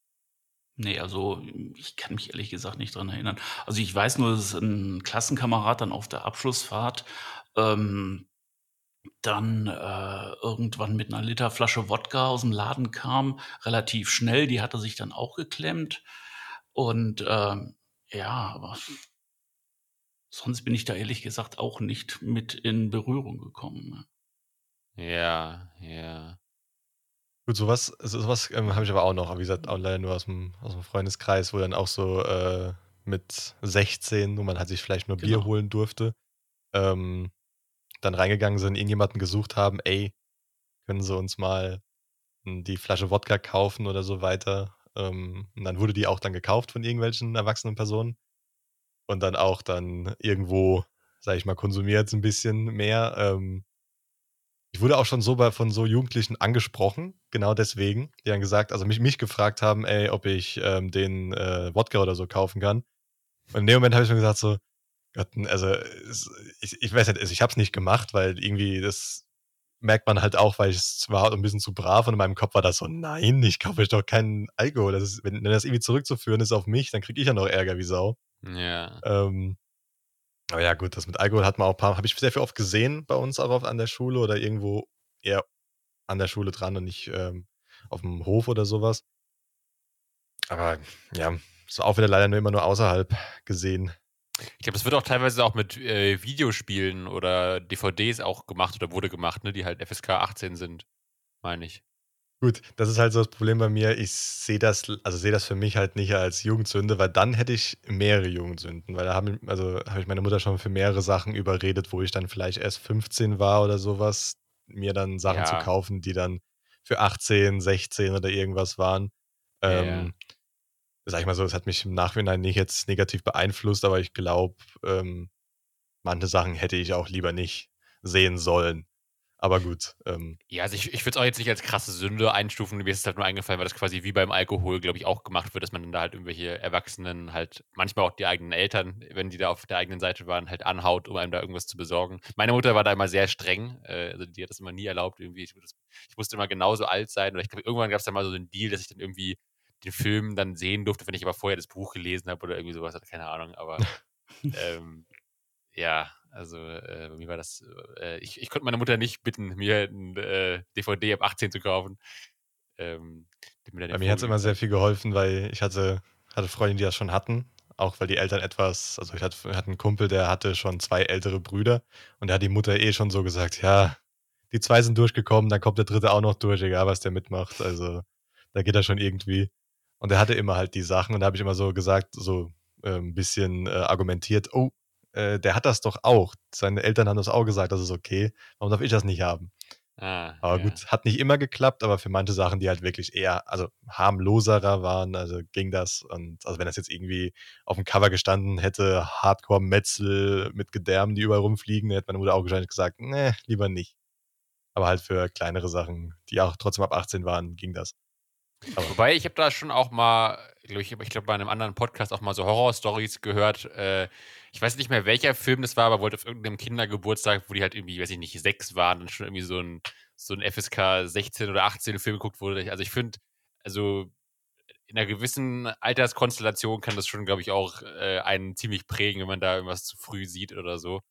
Nee, also ich kann mich ehrlich gesagt nicht dran erinnern. Also ich weiß nur, dass ein Klassenkamerad dann auf der Abschlussfahrt ähm, dann äh, irgendwann mit einer Literflasche Wodka aus dem Laden kam, relativ schnell. Die hatte sich dann auch geklemmt. Und ähm, ja, aber sonst bin ich da ehrlich gesagt auch nicht mit in Berührung gekommen. Ne? Ja, ja. Gut, sowas, sowas ähm, habe ich aber auch noch, wie gesagt, auch leider nur aus dem, aus dem Freundeskreis, wo dann auch so äh, mit 16, wo man halt sich vielleicht nur Bier genau. holen durfte, ähm, dann reingegangen sind, irgendjemanden gesucht haben, ey, können sie uns mal die Flasche Wodka kaufen oder so weiter. Ähm, und dann wurde die auch dann gekauft von irgendwelchen erwachsenen Personen und dann auch dann irgendwo, sag ich mal, konsumiert ein bisschen mehr. Ähm, ich wurde auch schon so bei, von so Jugendlichen angesprochen, genau deswegen, die dann gesagt, also mich, mich gefragt haben, ey, ob ich ähm, den äh, Wodka oder so kaufen kann. Und in dem Moment habe ich mir gesagt so, Gott, also ich, ich weiß nicht, also ich habe es nicht gemacht, weil irgendwie das merkt man halt auch, weil ich es war ein bisschen zu brav und in meinem Kopf war das so, nein, ich kaufe euch doch keinen Alkohol. Das ist, wenn, wenn das irgendwie zurückzuführen ist auf mich, dann kriege ich ja noch Ärger wie Sau. Ja. Ähm, aber ja, gut, das mit Alkohol hat man auch ein paar, habe ich sehr viel oft gesehen bei uns auch an der Schule oder irgendwo eher an der Schule dran und nicht ähm, auf dem Hof oder sowas. Aber ja, so auch wieder leider nur immer nur außerhalb gesehen. Ich glaube, es wird auch teilweise auch mit äh, Videospielen oder DVDs auch gemacht oder wurde gemacht, ne, die halt FSK 18 sind, meine ich. Gut, das ist halt so das Problem bei mir. Ich sehe das, also sehe das für mich halt nicht als Jugendsünde, weil dann hätte ich mehrere Jugendsünden, weil da habe also habe ich meine Mutter schon für mehrere Sachen überredet, wo ich dann vielleicht erst 15 war oder sowas, mir dann Sachen zu Ja. kaufen, die dann für 18, 16 oder irgendwas waren. Ja, ja. Sag ich mal so, es hat mich im Nachhinein nicht jetzt negativ beeinflusst, aber ich glaube, ähm, manche Sachen hätte ich auch lieber nicht sehen sollen. Aber gut, ähm, Ja, also ich, ich würde es auch jetzt nicht als krasse Sünde einstufen. Mir ist es halt nur eingefallen, weil das quasi wie beim Alkohol, glaube ich, auch gemacht wird, dass man dann da halt irgendwelche Erwachsenen halt, manchmal auch die eigenen Eltern, wenn die da auf der eigenen Seite waren, halt anhaut, um einem da irgendwas zu besorgen. Meine Mutter war da immer sehr streng. Äh, also die hat das immer nie erlaubt. Irgendwie, ich, ich musste immer genauso alt sein. Oder ich glaube, irgendwann gab es da mal so einen Deal, dass ich dann irgendwie den Film dann sehen durfte, wenn ich aber vorher das Buch gelesen habe oder irgendwie sowas, keine Ahnung. Aber ähm, ja, also äh, bei mir war das, äh, ich, ich konnte meine Mutter nicht bitten, mir ein äh, DVD ab 18 zu kaufen. Ähm, mir Bei mir hat es immer sehr viel geholfen, weil ich hatte, hatte Freunde, die das schon hatten. Auch weil die Eltern etwas, also ich hatte, hatte einen Kumpel, der hatte schon zwei ältere Brüder und da hat die Mutter eh schon so gesagt, ja, die zwei sind durchgekommen, dann kommt der dritte auch noch durch, egal was der mitmacht. Also da geht er schon irgendwie. Und er hatte immer halt die Sachen und da habe ich immer so gesagt, so äh, ein bisschen äh, argumentiert, oh, äh, der hat das doch auch. Seine Eltern haben das auch gesagt, das ist okay. Warum darf ich das nicht haben? Ah, Aber ja. gut, hat nicht immer geklappt, aber für manche Sachen, die halt wirklich eher, also harmloserer waren, also ging das. Und also wenn das jetzt irgendwie auf dem Cover gestanden hätte, Hardcore-Metzel mit Gedärmen, die überall rumfliegen, hätte meine Mutter auch wahrscheinlich gesagt, nee, lieber nicht. Aber halt für kleinere Sachen, die auch trotzdem ab 18 waren, ging das. Aber Wobei, ich habe da schon auch mal, ich, ich glaube, bei einem anderen Podcast auch mal so Horror-Stories gehört. Äh, ich weiß nicht mehr, welcher Film das war, aber wollte auf irgendeinem Kindergeburtstag, wo die halt irgendwie, weiß ich nicht, sechs waren, dann schon irgendwie so ein, so ein FSK 16 oder 18 Film geguckt wurde. Also ich finde, also in einer gewissen Alterskonstellation kann das schon, glaube ich, auch äh, einen ziemlich prägen, wenn man da irgendwas zu früh sieht oder so.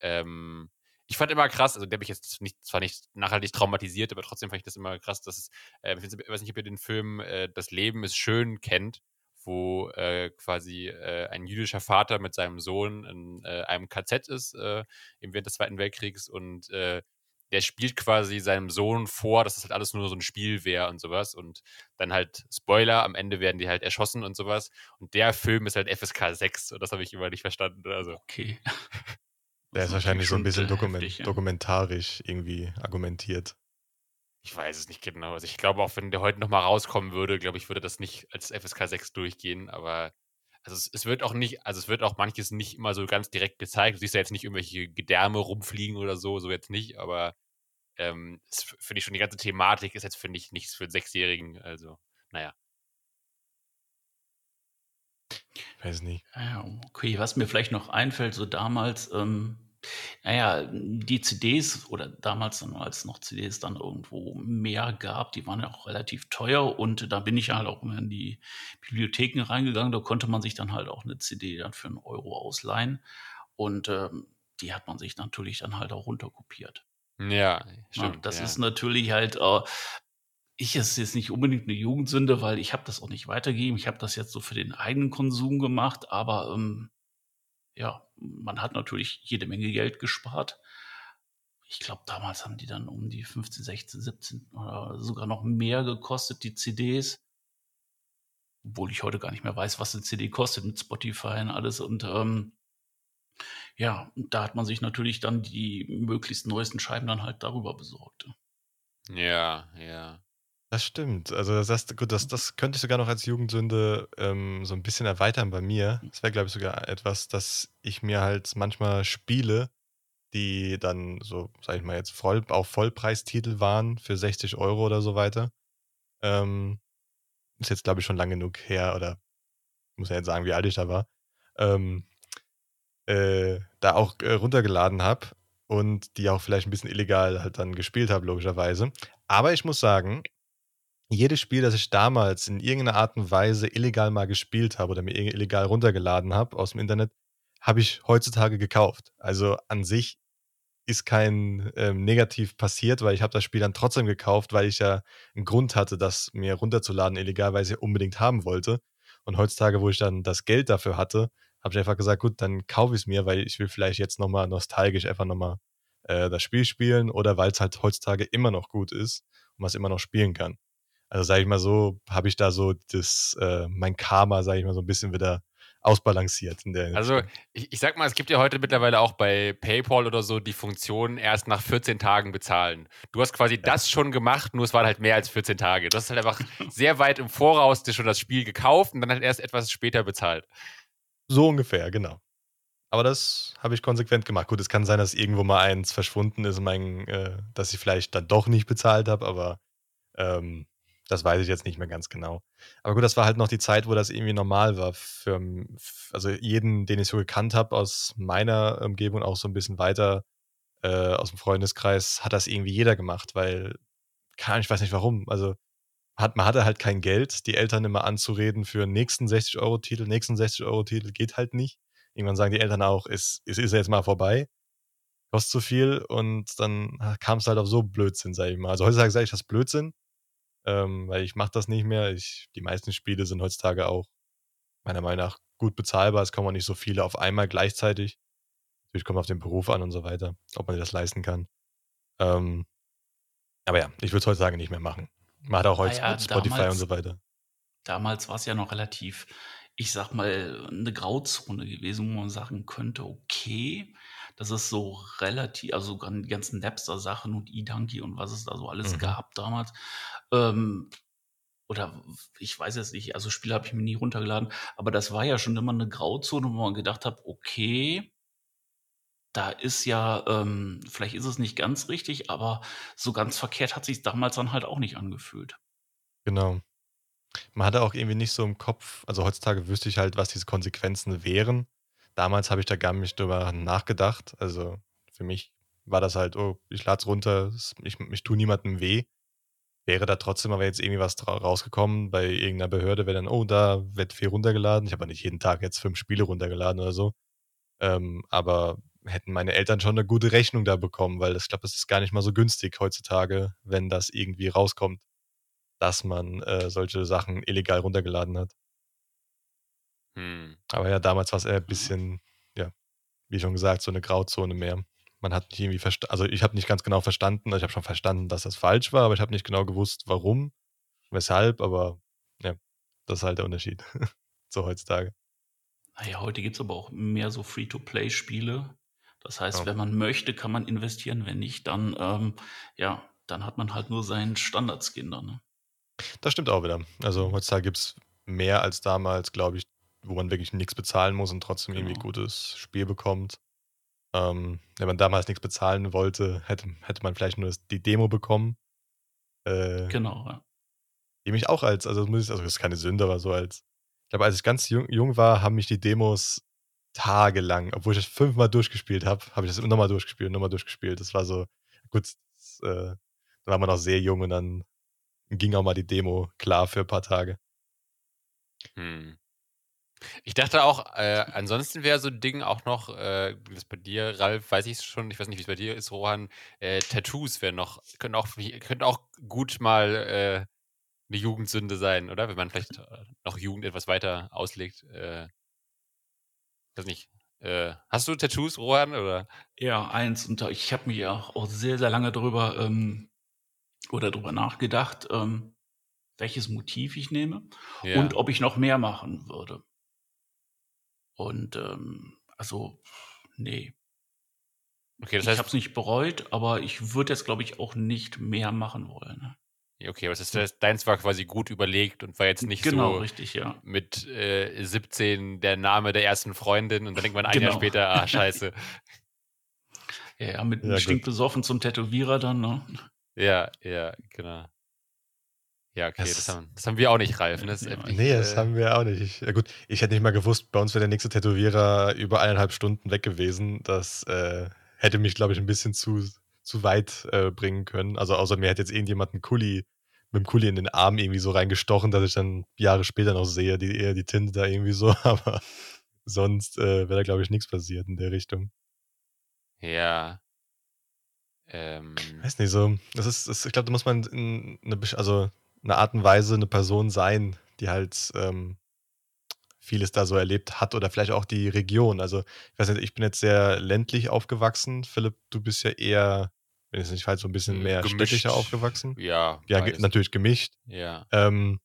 Ähm, ich fand immer krass, also der mich jetzt nicht, zwar nicht nachhaltig traumatisiert, aber trotzdem fand ich das immer krass, dass es, äh, ich weiß nicht, ob ihr den Film äh, Das Leben ist schön kennt, wo äh, quasi äh, ein jüdischer Vater mit seinem Sohn in äh, einem KZ ist, äh, im während des Zweiten Weltkriegs und äh, der spielt quasi seinem Sohn vor, dass das halt alles nur so ein Spiel wäre und sowas. Und dann halt, Spoiler, am Ende werden die halt erschossen und sowas. Und der Film ist halt FSK 6 und das habe ich immer nicht verstanden. Also, Okay. Der ist wahrscheinlich so ein bisschen dokument heftig, ja. dokumentarisch irgendwie argumentiert. ich weiß es nicht genau. Also ich glaube auch, wenn der heute nochmal rauskommen würde, glaube ich, würde das nicht als FSK 6 durchgehen, aber also es, es wird auch nicht, also es wird auch manches nicht immer so ganz direkt gezeigt. Du siehst ja jetzt nicht irgendwelche Gedärme rumfliegen oder so, so jetzt nicht, aber ähm, finde ich schon die ganze Thematik ist jetzt, finde ich, nichts für einen Sechsjährigen. Also, naja. Ich weiß nicht. Ja, okay, was mir vielleicht noch einfällt, so damals, ähm, naja, die CDs oder damals dann, als es noch CDs dann irgendwo mehr gab, die waren ja auch relativ teuer und da bin ich halt auch immer in die Bibliotheken reingegangen, da konnte man sich dann halt auch eine CD dann für einen Euro ausleihen und ähm, die hat man sich natürlich dann halt auch runterkopiert. Ja, stimmt. das ja. ist natürlich halt, äh, ich ist jetzt nicht unbedingt eine Jugendsünde, weil ich habe das auch nicht weitergegeben. Ich habe das jetzt so für den eigenen Konsum gemacht, aber ähm, ja, man hat natürlich jede Menge Geld gespart. Ich glaube, damals haben die dann um die 15, 16, 17 oder sogar noch mehr gekostet, die CDs. Obwohl ich heute gar nicht mehr weiß, was eine CD kostet mit Spotify und alles. Und ähm, ja, da hat man sich natürlich dann die möglichst neuesten Scheiben dann halt darüber besorgt. Ja, ja. Das stimmt. Also das, das, gut, das, das könnte ich sogar noch als Jugendsünde ähm, so ein bisschen erweitern bei mir. Das wäre, glaube ich, sogar etwas, dass ich mir halt manchmal Spiele, die dann so, sag ich mal jetzt, voll, auch Vollpreistitel waren für 60 Euro oder so weiter. Ähm, ist jetzt, glaube ich, schon lang genug her oder muss ja jetzt sagen, wie alt ich da war. Ähm, äh, da auch äh, runtergeladen habe und die auch vielleicht ein bisschen illegal halt dann gespielt habe, logischerweise. Aber ich muss sagen, jedes Spiel, das ich damals in irgendeiner Art und Weise illegal mal gespielt habe oder mir illegal runtergeladen habe aus dem Internet, habe ich heutzutage gekauft. Also an sich ist kein ähm, Negativ passiert, weil ich habe das Spiel dann trotzdem gekauft, weil ich ja einen Grund hatte, das mir runterzuladen illegal, weil ich es ja unbedingt haben wollte. Und heutzutage, wo ich dann das Geld dafür hatte, habe ich einfach gesagt, gut, dann kaufe ich es mir, weil ich will vielleicht jetzt nochmal nostalgisch einfach nochmal äh, das Spiel spielen oder weil es halt heutzutage immer noch gut ist und man es immer noch spielen kann. Also sage ich mal so, habe ich da so das, äh, mein Karma, sage ich mal so ein bisschen wieder ausbalanciert. Also ich, ich, sag mal, es gibt ja heute mittlerweile auch bei PayPal oder so die Funktion erst nach 14 Tagen bezahlen. Du hast quasi ja. das schon gemacht, nur es waren halt mehr als 14 Tage. Du hast halt einfach sehr weit im Voraus dir schon das Spiel gekauft und dann halt erst etwas später bezahlt. So ungefähr, genau. Aber das habe ich konsequent gemacht. Gut, es kann sein, dass irgendwo mal eins verschwunden ist, mein, äh, dass ich vielleicht dann doch nicht bezahlt habe, aber ähm, das weiß ich jetzt nicht mehr ganz genau. Aber gut, das war halt noch die Zeit, wo das irgendwie normal war. Für, also jeden, den ich so gekannt habe aus meiner Umgebung, auch so ein bisschen weiter äh, aus dem Freundeskreis, hat das irgendwie jeder gemacht, weil, kann, ich weiß nicht warum. Also hat, man hatte halt kein Geld, die Eltern immer anzureden für nächsten 60-Euro-Titel, nächsten 60-Euro-Titel geht halt nicht. Irgendwann sagen die Eltern auch, es ist, ist, ist jetzt mal vorbei, kostet zu viel und dann kam es halt auf so Blödsinn, sag ich mal. Also heutzutage sage ich das Blödsinn, ähm, weil ich mache das nicht mehr. Ich, die meisten Spiele sind heutzutage auch meiner Meinung nach gut bezahlbar. Es kommen auch nicht so viele auf einmal gleichzeitig. Natürlich kommt auf den Beruf an und so weiter, ob man sich das leisten kann. Ähm, aber ja, ich würde es heutzutage nicht mehr machen. Man hat auch heute ah ja, Spotify damals, und so weiter. Damals war es ja noch relativ, ich sag mal, eine Grauzone gewesen, wo man sagen könnte, okay, das ist so relativ, also die ganzen Napster-Sachen und eDonkey und was es da so alles mhm. gab damals. Ähm, oder ich weiß es nicht, also Spiele habe ich mir nie runtergeladen, aber das war ja schon immer eine Grauzone, wo man gedacht hat, okay, da ist ja, ähm, vielleicht ist es nicht ganz richtig, aber so ganz verkehrt hat sich damals dann halt auch nicht angefühlt. Genau. Man hatte auch irgendwie nicht so im Kopf, also heutzutage wüsste ich halt, was diese Konsequenzen wären. Damals habe ich da gar nicht drüber nachgedacht. Also für mich war das halt, oh, ich lade es runter, ich, ich tue niemandem weh. Wäre da trotzdem aber jetzt irgendwie was rausgekommen bei irgendeiner Behörde, wäre dann, oh, da wird viel runtergeladen. Ich habe nicht jeden Tag jetzt fünf Spiele runtergeladen oder so. Ähm, aber hätten meine Eltern schon eine gute Rechnung da bekommen, weil ich glaube, es ist gar nicht mal so günstig heutzutage, wenn das irgendwie rauskommt, dass man äh, solche Sachen illegal runtergeladen hat. Hm. Aber ja, damals war es eher ein bisschen, ja, wie schon gesagt, so eine Grauzone mehr. Man hat nicht irgendwie verstanden, also ich habe nicht ganz genau verstanden, also ich habe schon verstanden, dass das falsch war, aber ich habe nicht genau gewusst, warum, weshalb, aber ja, das ist halt der Unterschied. so heutzutage. Naja, heute gibt es aber auch mehr so Free-to-Play-Spiele, das heißt, ja. wenn man möchte, kann man investieren. Wenn nicht, dann, ähm, ja, dann hat man halt nur seinen Standardskin dann. Ne? Das stimmt auch wieder. Also heutzutage gibt es mehr als damals, glaube ich, wo man wirklich nichts bezahlen muss und trotzdem genau. irgendwie gutes Spiel bekommt. Ähm, wenn man damals nichts bezahlen wollte, hätte, hätte man vielleicht nur die Demo bekommen. Äh, genau, ja. Die mich auch als, also, muss ich, also das ist keine Sünde, aber so als, ich glaube, als ich ganz jung, jung war, haben mich die Demos tagelang, obwohl ich das fünfmal durchgespielt habe, habe ich das nochmal durchgespielt, nochmal durchgespielt. Das war so, gut, das, äh, da war man noch sehr jung und dann ging auch mal die Demo klar für ein paar Tage. Hm. Ich dachte auch, äh, ansonsten wäre so ein Ding auch noch, äh, was bei dir, Ralf, weiß ich schon, ich weiß nicht, wie es bei dir ist, Rohan, äh, Tattoos wären noch, können auch, können auch gut mal äh, eine Jugendsünde sein, oder? Wenn man vielleicht äh, noch Jugend etwas weiter auslegt. Äh, weiß nicht. Äh, hast du Tattoos, Rohan? Oder? Ja, eins. Und ich habe mir auch sehr, sehr lange darüber ähm, oder darüber nachgedacht, ähm, welches Motiv ich nehme ja. und ob ich noch mehr machen würde. Und ähm, also, nee. Okay, das heißt, ich habe es nicht bereut, aber ich würde jetzt, glaube ich, auch nicht mehr machen wollen. Ne? Okay, aber das heißt, deins war quasi gut überlegt und war jetzt nicht genau, so richtig, ja. mit äh, 17 der Name der ersten Freundin und dann denkt man ein genau. Jahr später, ah, scheiße. ja, mit ja, stinkbesoffen zum Tätowierer dann, ne? Ja, ja, genau. Ja, okay, das, das, haben, das haben, wir auch nicht, Ralf. Ne? Das ja, nee, das äh, haben wir auch nicht. Ich, ja gut, ich hätte nicht mal gewusst, bei uns wäre der nächste Tätowierer über eineinhalb Stunden weg gewesen. Das äh, hätte mich, glaube ich, ein bisschen zu, zu weit äh, bringen können. Also außer mir hätte jetzt irgendjemand einen Kuli mit dem Kuli in den Arm irgendwie so reingestochen, dass ich dann Jahre später noch sehe, die, eher die Tinte da irgendwie so, aber sonst äh, wäre da, glaube ich, nichts passiert in der Richtung. Ja. Ähm, Weiß nicht, so, das ist, das, ich glaube, da muss man in eine, besch- also eine Art und Weise eine Person sein, die halt ähm, vieles da so erlebt hat oder vielleicht auch die Region. Also, ich weiß nicht, ich bin jetzt sehr ländlich aufgewachsen. Philipp, du bist ja eher, wenn ich es nicht falsch, so ein bisschen m, mehr gemischt. städtischer aufgewachsen. Ja, Ja, ge natürlich gemischt. Ja. Ähm,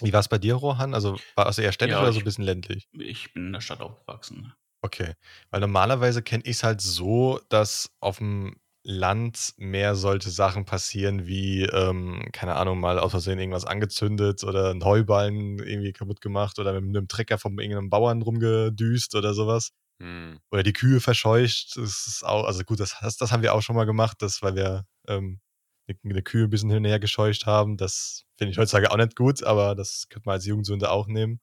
wie war es bei dir, Rohan? Also, warst du eher städtisch Ja, oder so ein bisschen ländlich? Ich bin in der Stadt aufgewachsen. Okay, weil normalerweise kenne ich es halt so, dass auf dem Land mehr solche Sachen passieren wie, ähm, keine Ahnung, mal aus Versehen irgendwas angezündet oder einen Heuballen irgendwie kaputt gemacht oder mit einem Trecker von irgendeinem Bauern rumgedüst oder sowas. Hm. Oder die Kühe verscheucht. Das ist auch, also gut, das, das, das haben wir auch schon mal gemacht, das, weil wir ähm, eine, eine Kühe ein bisschen hin und her gescheucht haben. Das finde ich heutzutage auch nicht gut, aber das könnte man als Jugendsünde auch nehmen.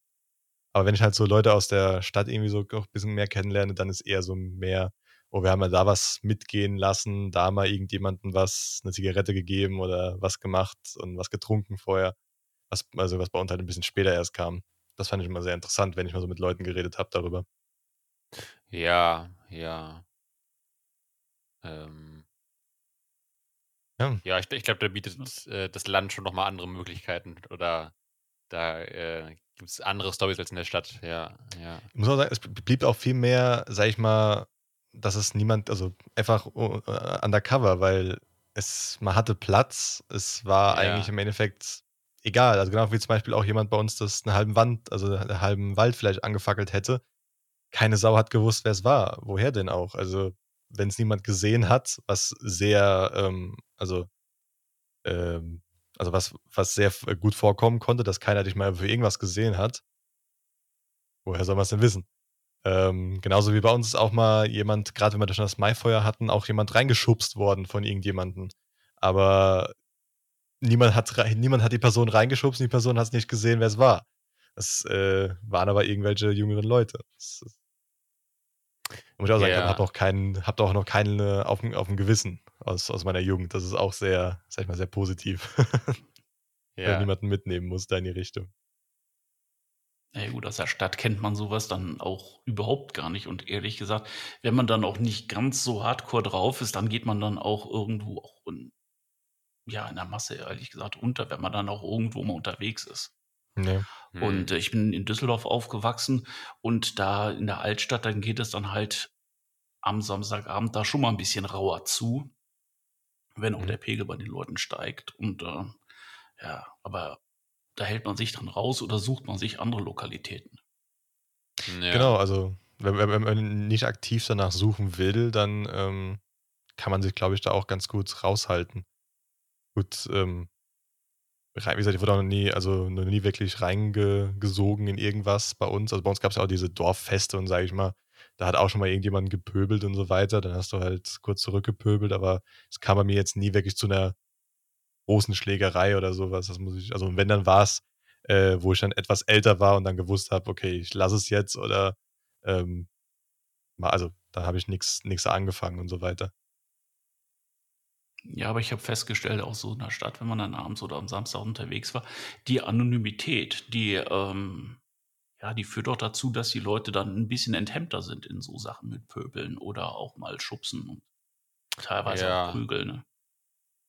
Aber wenn ich halt so Leute aus der Stadt irgendwie so auch ein bisschen mehr kennenlerne, dann ist eher so mehr, oh, wir haben ja da was mitgehen lassen, da mal irgendjemandem was, eine Zigarette gegeben oder was gemacht und was getrunken vorher. Was, also was bei uns halt ein bisschen später erst kam. Das fand ich immer sehr interessant, wenn ich mal so mit Leuten geredet habe darüber. Ja, ja. Ähm, Ja. ja, ich, ich glaube, da bietet äh, das Land schon nochmal andere Möglichkeiten oder da äh, gibt es andere Stories als in der Stadt. Ja, ja. Ich muss auch sagen, es blieb auch viel mehr, sag ich mal, dass es niemand, also einfach uh, undercover, weil es, man hatte Platz, es war Ja. eigentlich im Endeffekt egal. Also genau wie zum Beispiel auch jemand bei uns, das eine halben Wand, also einen halben Wald vielleicht angefackelt hätte. Keine Sau hat gewusst, wer es war. Woher denn auch? Also, wenn es niemand gesehen hat, was sehr, ähm, also, ähm, also was, was sehr gut vorkommen konnte, dass keiner dich mal für irgendwas gesehen hat. Woher soll man es denn wissen? Ähm, genauso wie bei uns ist auch mal jemand, gerade wenn wir schon das Maifeuer hatten, auch jemand reingeschubst worden von irgendjemandem. Aber niemand hat, niemand hat die Person reingeschubst und die Person hat es nicht gesehen, wer es war. Das äh, waren aber irgendwelche jüngeren Leute. Das, ist- muss ich auch sagen, ich Ja. habe auch keinen, hab auch noch keinen auf, dem- auf dem Gewissen aus, aus meiner Jugend. Das ist auch sehr, sag ich mal, sehr positiv. Weil Ja, niemanden mitnehmen muss da in die Richtung. Na ja, gut, aus der Stadt kennt man sowas dann auch überhaupt gar nicht. Und ehrlich gesagt, wenn man dann auch nicht ganz so hardcore drauf ist, dann geht man dann auch irgendwo auch in, ja, in der Masse, ehrlich gesagt, unter, wenn man dann auch irgendwo mal unterwegs ist. Nee. hm, Und äh, ich bin in Düsseldorf aufgewachsen und da in der Altstadt, dann geht es dann halt am Samstagabend da schon mal ein bisschen rauer zu, wenn auch Mhm. der Pegel bei den Leuten steigt. Und äh, ja, aber da hält man sich dann raus oder sucht man sich andere Lokalitäten. ja. Genau, also wenn, wenn, man nicht aktiv danach suchen will, dann ähm, kann man sich, glaube ich, da auch ganz gut raushalten. Gut, ähm, wie gesagt, ich wurde auch noch nie, also noch nie wirklich reingesogen in irgendwas bei uns. Also bei uns gab es ja auch diese Dorffeste und sage ich mal, da hat auch schon mal irgendjemand gepöbelt und so weiter. Dann hast du halt kurz zurückgepöbelt, aber es kam bei mir jetzt nie wirklich zu einer großen Schlägerei oder sowas. Das muss ich, also wenn dann war es, äh, wo ich dann etwas älter war und dann gewusst habe, okay, ich lasse es jetzt oder ähm, also da habe ich nichts nichts angefangen und so weiter. Ja, aber ich habe festgestellt, auch so in der Stadt, wenn man dann abends oder am Samstag unterwegs war, die Anonymität, die, ähm, ja, die führt auch dazu, dass die Leute dann ein bisschen enthemmter sind in so Sachen mit Pöbeln oder auch mal schubsen und teilweise Ja. auch prügeln. Ne?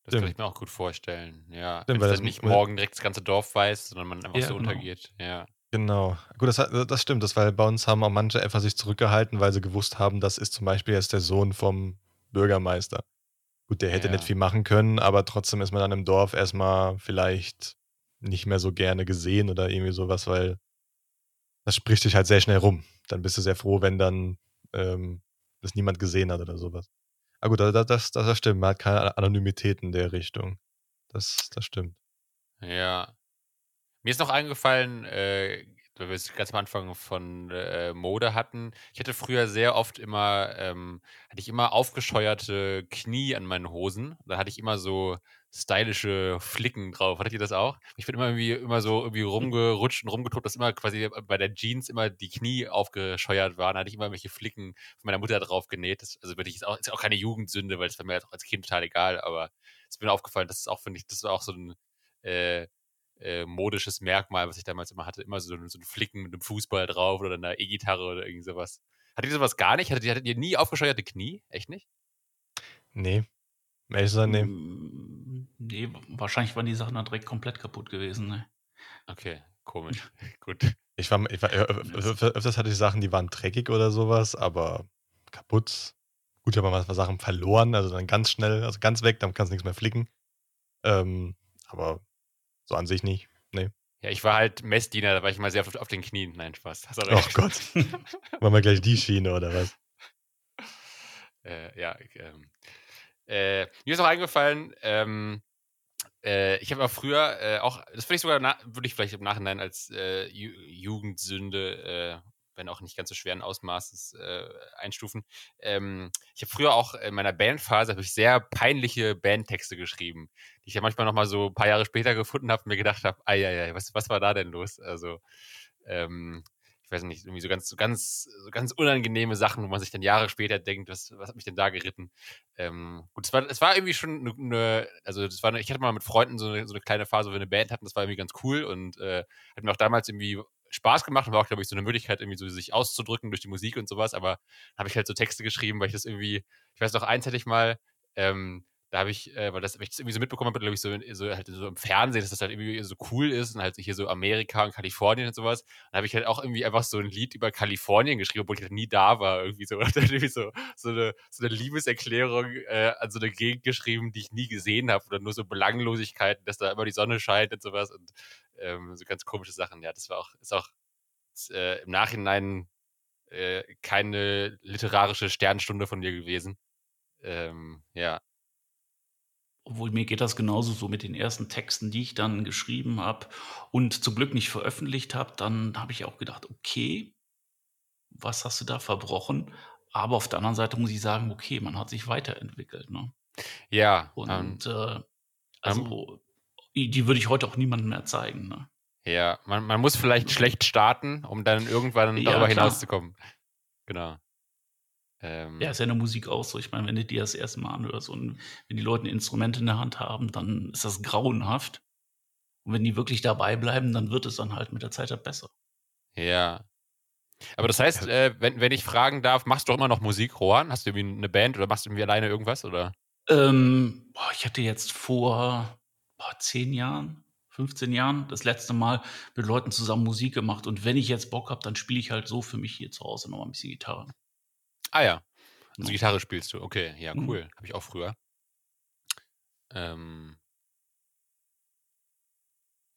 Das kann Stimmt. ich mir auch gut vorstellen. Ja, Stimmt, es das- nicht morgen direkt das ganze Dorf weiß, sondern man einfach Ja, so genau. untergeht. Ja. Genau. Gut, das, das stimmt, das, weil bei uns haben auch manche einfach sich zurückgehalten, weil sie gewusst haben, das ist zum Beispiel jetzt der Sohn vom Bürgermeister. Gut, der hätte Ja. nicht viel machen können, aber trotzdem ist man dann im Dorf erstmal vielleicht nicht mehr so gerne gesehen oder irgendwie sowas, weil das spricht sich halt sehr schnell rum. Dann bist du sehr froh, wenn dann ähm, das niemand gesehen hat oder sowas. Aber gut, das, das, das stimmt. Man hat keine Anonymität in der Richtung. Das, das stimmt. Ja. Mir ist noch eingefallen, äh, weil wir es ganz am Anfang von äh, Mode hatten. Ich hatte früher sehr oft immer, ähm, hatte ich immer aufgescheuerte Knie an meinen Hosen. Da hatte ich immer so, stylische Flicken drauf. Hattet ihr das auch? Ich bin immer irgendwie immer so irgendwie rumgerutscht und rumgetobt, dass immer quasi bei der Jeans immer die Knie aufgescheuert waren. Da hatte ich immer welche Flicken von meiner Mutter drauf genäht. Das, also wirklich ist auch, ist auch keine Jugendsünde, weil das war mir als Kind total egal, aber es ist mir aufgefallen, das ist auch, finde ich, das war auch so ein äh, äh, modisches Merkmal, was ich damals immer hatte. Immer so, so ein Flicken mit einem Fußball drauf oder einer E-Gitarre oder irgendwie sowas. Hattet ihr sowas gar nicht? Hattet ihr, hattet ihr nie aufgescheuerte Knie? Echt nicht? Nee. Ehrlich nee. Mm, Nee, wahrscheinlich waren die Sachen dann direkt komplett kaputt gewesen. Ne? Okay, komisch. Gut. Ich war, ich war öfters hatte ich Sachen, die waren dreckig oder sowas, aber kaputt. Gut, ich habe mal Sachen verloren, also dann ganz schnell, also ganz weg, dann kannst du nichts mehr flicken. Ähm, aber so an sich nicht. Nee. Ja, ich war halt Messdiener, da war ich mal sehr auf, auf den Knien. Nein, Spaß. Du Oh. Gott. Machen wir gleich die Schiene oder was? Äh, ja, ich, ähm, äh, mir ist noch eingefallen, ähm, äh, ich habe auch früher äh, auch, das würde ich sogar, würde ich vielleicht im Nachhinein als äh, Ju Jugendsünde, äh, wenn auch nicht ganz so schweren Ausmaßes äh, einstufen. Ähm, ich habe früher auch in meiner Bandphase ich sehr peinliche Bandtexte geschrieben, die ich ja manchmal noch mal so ein paar Jahre später gefunden habe und mir gedacht habe, ei, was, was war da denn los? Also ähm, ich weiß nicht, irgendwie so ganz, so ganz, so ganz unangenehme Sachen, wo man sich dann Jahre später denkt, was, was hat mich denn da geritten? Ähm, gut, es war, es war irgendwie schon eine, eine also das war, eine, ich hatte mal mit Freunden so eine, so eine kleine Phase, wo wir eine Band hatten, das war irgendwie ganz cool und äh, hat mir auch damals irgendwie Spaß gemacht und war auch, glaube ich, so eine Möglichkeit, irgendwie so sich auszudrücken durch die Musik und sowas, aber habe ich halt so Texte geschrieben, weil ich das irgendwie, ich weiß noch, eins hatte ich mal, ähm, da habe ich, äh, weil das, ich das irgendwie so mitbekommen habe, glaube ich, so, so, halt so im Fernsehen, dass das halt irgendwie so cool ist und halt hier so Amerika und Kalifornien und sowas. Dann habe ich halt auch irgendwie einfach so ein Lied über Kalifornien geschrieben, obwohl ich halt nie da war, irgendwie so. Und dann irgendwie so, so, eine, so eine Liebeserklärung äh, an so eine Gegend geschrieben, die ich nie gesehen habe oder nur so Belanglosigkeiten, dass da immer die Sonne scheint und sowas und ähm, so ganz komische Sachen. Ja, das war auch, ist auch äh, im Nachhinein äh, keine literarische Sternstunde von dir gewesen. Ähm, ja. Obwohl mir geht das genauso so mit den ersten Texten, die ich dann geschrieben habe und zum Glück nicht veröffentlicht habe. Dann habe ich auch gedacht, okay, was hast du da verbrochen? Aber auf der anderen Seite muss ich sagen, okay, man hat sich weiterentwickelt. Ne? Ja. Und ähm, äh, also die die würde ich heute auch niemandem mehr zeigen. Ne? ja, man, man muss vielleicht schlecht starten, um dann irgendwann Ja, darüber klar. hinauszukommen. Genau. Ähm, Ja, ist ja in der Musik auch so. Ich meine, wenn du dir das erste Mal anhörst und wenn die Leute ein Instrument in der Hand haben, dann ist das grauenhaft. Und wenn die wirklich dabei bleiben, dann wird es dann halt mit der Zeit halt besser. ja. Aber das heißt, äh, wenn, wenn ich fragen darf, machst du doch immer noch Musik, Rohan? Hast du irgendwie eine Band oder machst du irgendwie alleine irgendwas? Oder? Ähm, boah, ich hatte jetzt vor boah, 10 Jahren, 15 Jahren das letzte Mal mit Leuten zusammen Musik gemacht. Und wenn ich jetzt Bock habe, dann spiele ich halt so für mich hier zu Hause noch mal ein bisschen Gitarre. Ah ja. Also Ja. Gitarre spielst du. Okay, ja, Mhm. cool. Habe ich auch früher. Ähm,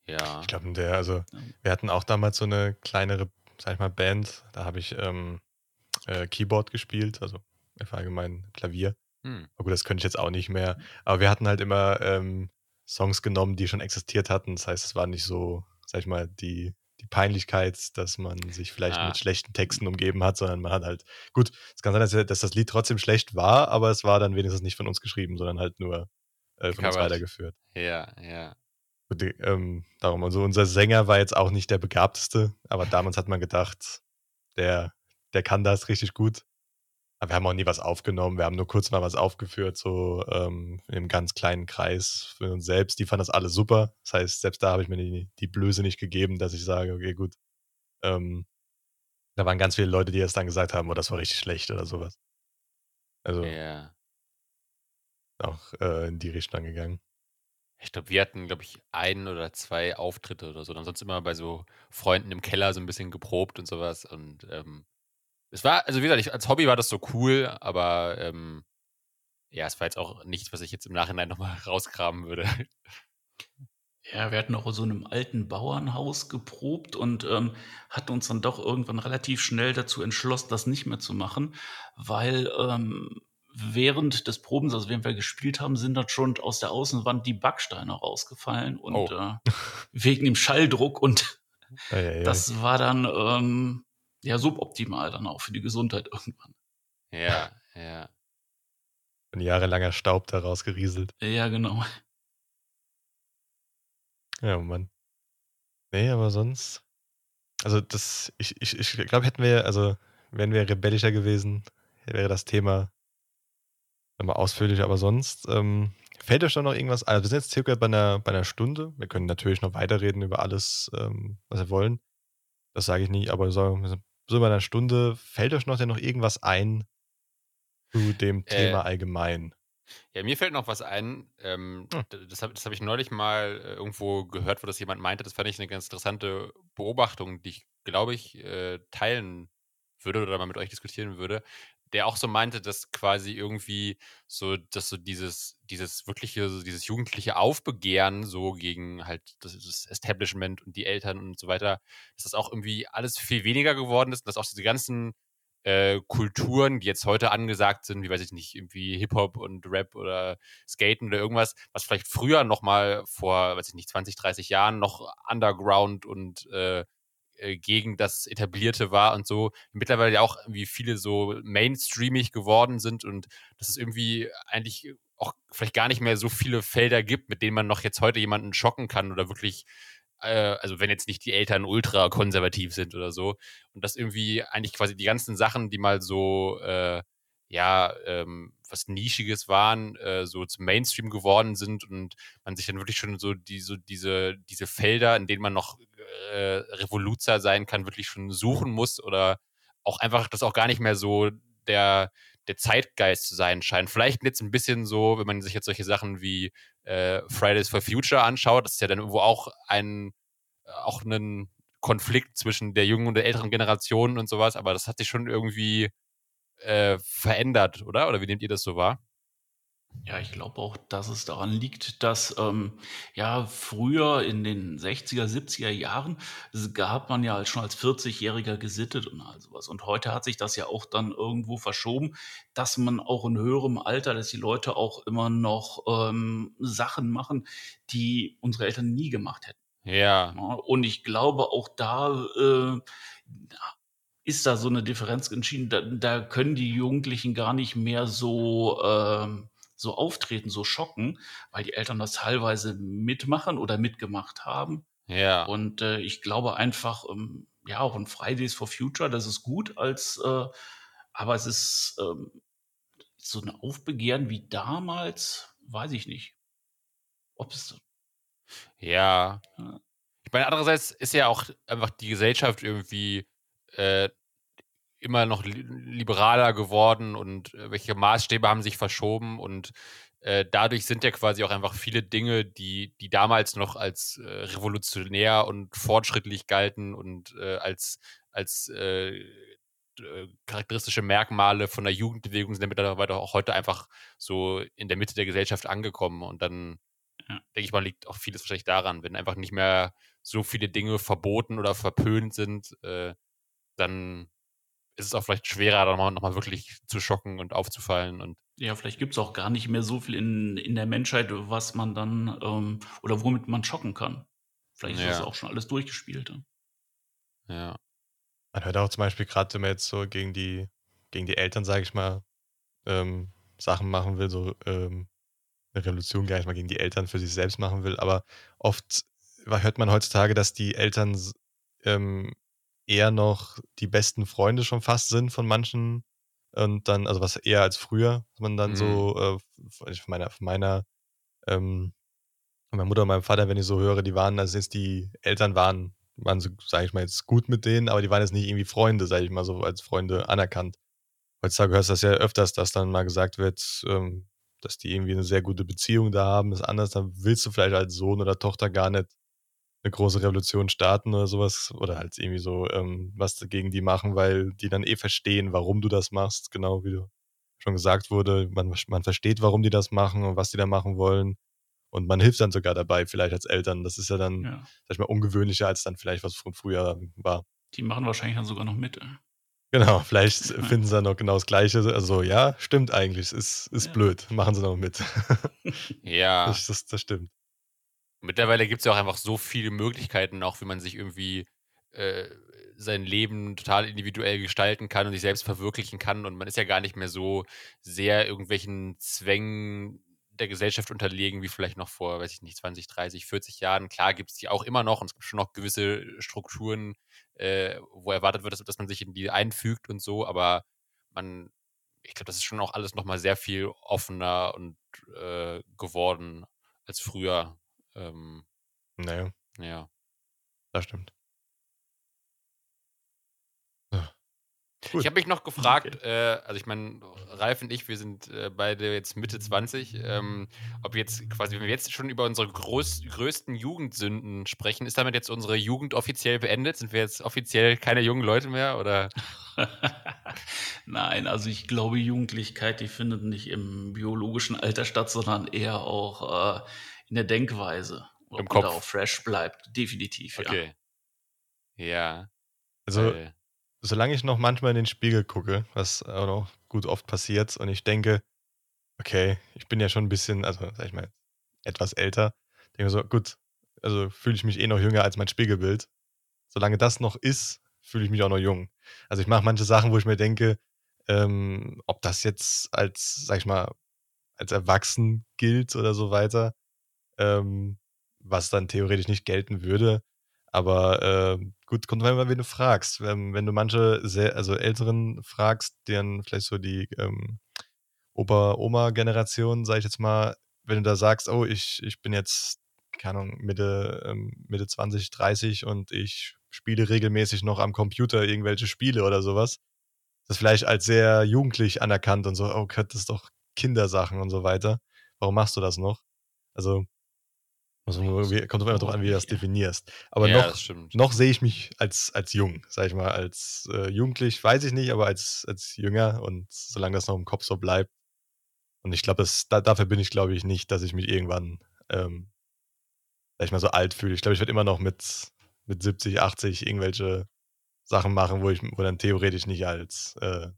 ja. Ich glaube, der, also wir hatten auch damals so eine kleinere, sag ich mal, Band. Da habe ich ähm, äh, Keyboard gespielt, also einfach allgemein Klavier. Hm. Aber gut, das könnte ich jetzt auch nicht mehr. Aber wir hatten halt immer ähm, Songs genommen, die schon existiert hatten. Das heißt, es war nicht so, sag ich mal, die, die Peinlichkeit, dass man sich vielleicht Ah. mit schlechten Texten umgeben hat, sondern man hat halt, gut, es kann sein, dass, dass das Lied trotzdem schlecht war, aber es war dann wenigstens nicht von uns geschrieben, sondern halt nur äh, von uns weitergeführt. Ja, ja. Und ähm, darum, also unser Sänger war jetzt auch nicht der begabteste, aber damals hat man gedacht, der, der kann das richtig gut. Aber wir haben auch nie was aufgenommen, wir haben nur kurz mal was aufgeführt, so ähm, in einem ganz kleinen Kreis für uns selbst. Die fanden das alle super. Das heißt, selbst da habe ich mir die, die Blöße nicht gegeben, dass ich sage, okay, gut. Ähm, da waren ganz viele Leute, die jetzt dann gesagt haben, oh, das war richtig schlecht oder sowas. Also Ja. auch äh, in die Richtung gegangen. Ich glaube, wir hatten, glaube ich, ein oder zwei Auftritte oder so. Dann sonst immer bei so Freunden im Keller so ein bisschen geprobt und sowas. Und ähm, es war, also wie gesagt, ich, als Hobby war das so cool, aber ähm, ja, es war jetzt auch nichts, was ich jetzt im Nachhinein nochmal rauskramen würde. Ja, wir hatten auch in so einem alten Bauernhaus geprobt und ähm, hatten uns dann doch irgendwann relativ schnell dazu entschlossen, das nicht mehr zu machen, weil ähm, während des Probens, also während wir gespielt haben, sind dann schon aus der Außenwand die Backsteine rausgefallen und Oh. äh, wegen dem Schalldruck und das war dann ähm, ja suboptimal dann auch für die Gesundheit irgendwann. ja, ja. Ein jahrelanger Staub da rausgerieselt. Ja, genau. Ja, Mann. Nee, aber sonst. Also, das, ich, ich, ich glaube, hätten wir, also, wären wir rebellischer gewesen, wäre das Thema immer ausführlicher, aber sonst, ähm, fällt euch da noch irgendwas ein? Also, wir sind jetzt circa bei einer, bei einer Stunde. Wir können natürlich noch weiterreden über alles, ähm, was wir wollen. Das sage ich nicht, aber so, so bei einer Stunde, fällt euch noch denn noch irgendwas ein zu dem Äh, Thema allgemein? Ja, mir fällt noch was ein. Ähm, Hm. Das habe hab ich neulich mal äh, irgendwo gehört, wo das jemand meinte. Das fand ich eine ganz interessante Beobachtung, die ich, glaube ich, äh, teilen würde oder mal mit euch diskutieren würde. Der auch so meinte, dass quasi irgendwie so, dass so dieses, dieses wirkliche, so dieses jugendliche Aufbegehren so gegen halt das, das Establishment und die Eltern und so weiter, dass das auch irgendwie alles viel weniger geworden ist und dass auch diese ganzen äh, Kulturen, die jetzt heute angesagt sind, wie weiß ich nicht, irgendwie Hip-Hop und Rap oder Skaten oder irgendwas, was vielleicht früher noch mal vor, weiß ich nicht, 20, 30 Jahren noch Underground und äh, äh, gegen das Etablierte war und so, mittlerweile auch irgendwie viele so mainstreamig geworden sind und dass es irgendwie eigentlich auch vielleicht gar nicht mehr so viele Felder gibt, mit denen man noch jetzt heute jemanden schocken kann oder wirklich äh, also wenn jetzt nicht die Eltern ultra konservativ sind oder so. Und dass irgendwie eigentlich quasi die ganzen Sachen, die mal so, äh, ja, ähm, was Nischiges waren, äh, so zum Mainstream geworden sind und man sich dann wirklich schon so, die, so diese, diese Felder, in denen man noch äh, Revoluzer sein kann, wirklich schon suchen muss oder auch einfach das auch gar nicht mehr so der, der Zeitgeist zu sein scheint. Vielleicht jetzt ein bisschen so, wenn man sich jetzt solche Sachen wie äh, Fridays for Future anschaut, das ist ja dann irgendwo auch ein auch ein Konflikt zwischen der jungen und der älteren Generation und sowas, aber das hat sich schon irgendwie äh, verändert, oder? Oder wie nehmt ihr das so wahr? Ja, ich glaube auch, dass es daran liegt, dass ähm, ja früher in den 60er, 70er Jahren gab man ja schon als 40-Jähriger gesittet und all sowas. Und heute hat sich das ja auch dann irgendwo verschoben, dass man auch in höherem Alter, dass die Leute auch immer noch ähm, Sachen machen, die unsere Eltern nie gemacht hätten. Ja, Ja, und ich glaube, auch da äh, ist da so eine Differenz entschieden. Da, da können die Jugendlichen gar nicht mehr so, ähm, so auftreten, so schocken, weil die Eltern das teilweise mitmachen oder mitgemacht haben. ja, Und äh, ich glaube einfach, ähm, ja, auch ein Fridays for Future, das ist gut als, äh, aber es ist ähm, so ein Aufbegehren wie damals, weiß ich nicht. Ob es ja. Ja. Ich meine, andererseits ist ja auch einfach die Gesellschaft irgendwie äh, immer noch li liberaler geworden und äh, welche Maßstäbe haben sich verschoben und äh, dadurch sind ja quasi auch einfach viele Dinge, die, die damals noch als äh, revolutionär und fortschrittlich galten und äh, als, als äh, äh, charakteristische Merkmale von der Jugendbewegung sind mittlerweile auch heute einfach so in der Mitte der Gesellschaft angekommen und dann Ja. denke ich mal, liegt auch vieles wahrscheinlich daran, wenn einfach nicht mehr so viele Dinge verboten oder verpönt sind, äh, dann ist es auch vielleicht schwerer, dann mal, nochmal wirklich zu schocken und aufzufallen. Und Ja, vielleicht gibt's auch gar nicht mehr so viel in, in der Menschheit, was man dann ähm, oder womit man schocken kann. Vielleicht ist das Ja. auch schon alles durchgespielt. ja. Man hört auch zum Beispiel gerade, wenn man jetzt so gegen die, gegen die Eltern, sage ich mal, ähm, Sachen machen will, so ähm, eine Revolution gar nicht mal gegen die Eltern für sich selbst machen will, aber oft hört man heutzutage, dass die Eltern ähm, eher noch die besten Freunde schon fast sind von manchen und dann, also was eher als früher, dass man dann Mhm. so äh, von meiner, von meiner ähm, von meiner Mutter und meinem Vater, wenn ich so höre, die waren, also jetzt die Eltern waren, waren so, sage ich mal, jetzt gut mit denen, aber die waren jetzt nicht irgendwie Freunde, sage ich mal, so als Freunde anerkannt. Heutzutage hörst du das ja öfters, dass dann mal gesagt wird, ähm, dass die irgendwie eine sehr gute Beziehung da haben, ist anders, dann willst du vielleicht als Sohn oder Tochter gar nicht eine große Revolution starten oder sowas oder halt irgendwie so ähm, was gegen die machen, weil die dann eh verstehen, warum du das machst, genau wie du schon gesagt wurde, man, man versteht, warum die das machen und was die da machen wollen und man hilft dann sogar dabei, vielleicht als Eltern. Das ist ja dann, Ja. sag ich mal, ungewöhnlicher als dann vielleicht, was von früher war. Die machen wahrscheinlich dann sogar noch mit. äh. Genau, vielleicht finden sie dann noch genau das Gleiche. Also ja, stimmt eigentlich, ist, ist Ja. blöd, machen sie noch mit. ja. das, das, das stimmt. Mittlerweile gibt es ja auch einfach so viele Möglichkeiten, auch wie man sich irgendwie äh, sein Leben total individuell gestalten kann und sich selbst verwirklichen kann. Und man ist ja gar nicht mehr so sehr irgendwelchen Zwängen der Gesellschaft unterlegen, wie vielleicht noch vor, weiß ich nicht, 20, 30, 40 Jahren. Klar gibt es die auch immer noch und es gibt schon noch gewisse Strukturen, äh, wo erwartet wird, dass, dass, man sich in die einfügt und so, aber man, ich glaube, das ist schon auch alles nochmal sehr viel offener und äh, geworden als früher. Ähm, naja. Ja. Das stimmt. Cool. Ich habe mich noch gefragt, okay. äh, also ich meine, Ralf und ich, wir sind äh, beide jetzt Mitte 20, ähm, ob jetzt quasi, wenn wir jetzt schon über unsere groß, größten Jugendsünden sprechen, ist damit jetzt unsere Jugend offiziell beendet? Sind wir jetzt offiziell keine jungen Leute mehr oder? Nein, also ich glaube, Jugendlichkeit, die findet nicht im biologischen Alter statt, sondern eher auch äh, in der Denkweise. Ob Im Kopf. auch fresh bleibt, definitiv, okay. ja. Ja. Also, Weil, solange ich noch manchmal in den Spiegel gucke, was auch noch gut oft passiert, und ich denke, okay, ich bin ja schon ein bisschen, also sag ich mal, etwas älter, denke so, gut, also fühle ich mich eh noch jünger als mein Spiegelbild. Solange das noch ist, fühle ich mich auch noch jung. Also ich mache manche Sachen, wo ich mir denke, ähm, ob das jetzt als, sag ich mal, als erwachsen gilt oder so weiter, ähm, was dann theoretisch nicht gelten würde. Aber äh, gut, kommt immer, wenn du fragst. Wenn, wenn du manche sehr, also Älteren fragst, deren vielleicht so die ähm, Opa-Oma-Generation, sag ich jetzt mal, wenn du da sagst, oh, ich, ich bin jetzt, keine Ahnung, Mitte, ähm, Mitte 20, 30 und ich spiele regelmäßig noch am Computer irgendwelche Spiele oder sowas, das vielleicht als sehr jugendlich anerkannt und so, oh Gott, das ist doch Kindersachen und so weiter. Warum machst du das noch? Also, also kommt immer darauf an, wie du das definierst. Aber ja, noch, noch sehe ich mich als, als jung, sag ich mal, als äh, jugendlich, weiß ich nicht, aber als, als jünger und solange das noch im Kopf so bleibt. Und ich glaube, da, dafür bin ich, glaube ich, nicht, dass ich mich irgendwann, ähm, sag ich mal, so alt fühle. Ich glaube, ich werde immer noch mit, mit 70, 80 irgendwelche Sachen machen, wo ich, wo dann theoretisch nicht als, äh,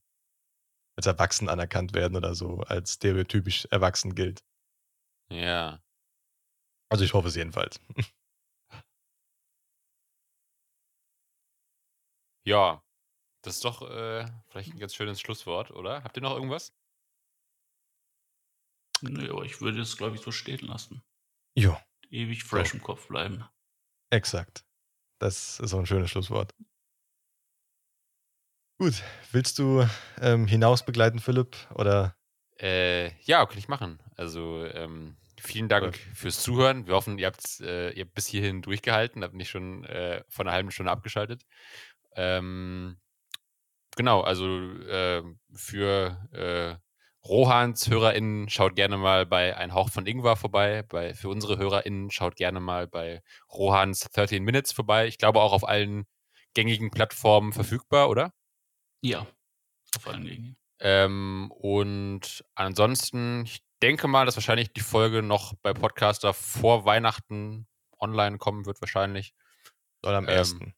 als erwachsen anerkannt werden oder so, als stereotypisch erwachsen gilt. Ja. Also ich hoffe es jedenfalls. Ja, das ist doch äh, vielleicht ein ganz schönes Schlusswort, oder? Habt ihr noch irgendwas? Nö, ich würde es, glaube ich, so stehen lassen. Jo. Ewig fresh so. im Kopf bleiben. Exakt. Das ist auch ein schönes Schlusswort. Gut, willst du ähm, hinaus begleiten, Philipp? Oder? Äh, ja, kann ich machen. Also, ähm, Vielen Dank fürs Zuhören. Wir hoffen, ihr habt, äh, ihr habt bis hierhin durchgehalten, habt nicht schon äh, vor einer halben Stunde abgeschaltet. Ähm, genau, also äh, für äh, Rohans HörerInnen schaut gerne mal bei Ein Hauch von Ingwer vorbei. Bei, für unsere HörerInnen schaut gerne mal bei Rohans 13 Minutes vorbei. Ich glaube auch auf allen gängigen Plattformen verfügbar, oder? Ja, auf allen gängigen. Ähm, und ansonsten, ich denke mal, dass wahrscheinlich die Folge noch bei Podcaster vor Weihnachten online kommen wird, wahrscheinlich. Oder am 1. Ähm,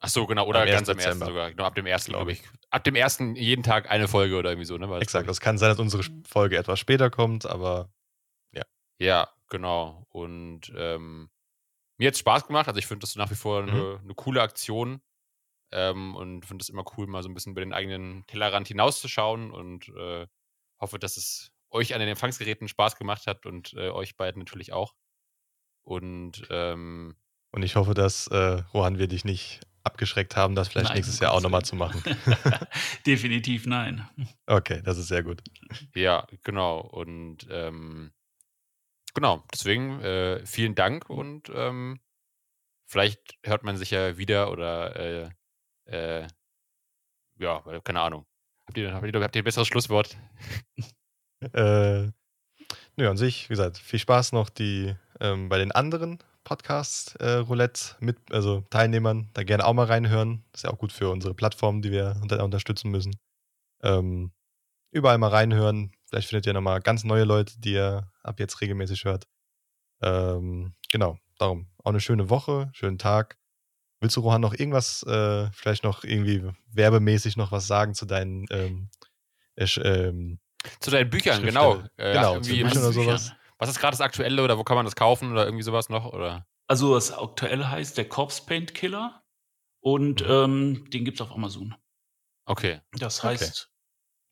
ach so, genau, oder am ganz am 1. sogar. Genau, ab dem 1. glaube ich. Ab dem 1. jeden Tag eine Folge oder irgendwie so, ne? Weil Exakt, das kann sein, dass unsere Folge etwas später kommt, aber ja. Ja, genau. Und ähm, mir hat es Spaß gemacht. Also ich finde das nach wie vor eine, mhm. eine coole Aktion. Ähm, und finde es immer cool, mal so ein bisschen über den eigenen Tellerrand hinauszuschauen und äh, hoffe, dass es euch an den Empfangsgeräten Spaß gemacht hat und äh, euch beiden natürlich auch. Und, ähm, und ich hoffe, dass äh, Rohan wir dich nicht abgeschreckt haben, das vielleicht nein, nächstes Jahr auch nochmal zu machen. Definitiv nein. Okay, das ist sehr gut. Ja, genau. Und ähm, genau, deswegen äh, vielen Dank und ähm, vielleicht hört man sich ja wieder oder äh, äh, ja, keine Ahnung. Habt ihr, habt ihr, ein besseres Schlusswort? äh, nö, an sich, wie gesagt, viel Spaß noch die ähm, bei den anderen Podcasts äh, mit, also Teilnehmern, da gerne auch mal reinhören. Ist ja auch gut für unsere Plattform, die wir unter unterstützen müssen. Ähm, überall mal reinhören. Vielleicht findet ihr nochmal ganz neue Leute, die ihr ab jetzt regelmäßig hört. Ähm, genau, darum auch eine schöne Woche, schönen Tag. Willst du, Rohan, noch irgendwas, äh, vielleicht noch irgendwie werbemäßig noch was sagen zu deinen ähm, äh, ähm, zu deinen Büchern, genau. Äh, genau, zu Büchern oder sowas. Was ist gerade das Aktuelle oder wo kann man das kaufen oder irgendwie sowas noch? Oder? Also das Aktuelle heißt der Corpse Paint Killer und mhm. ähm, den gibt es auf Amazon. Okay. Das heißt,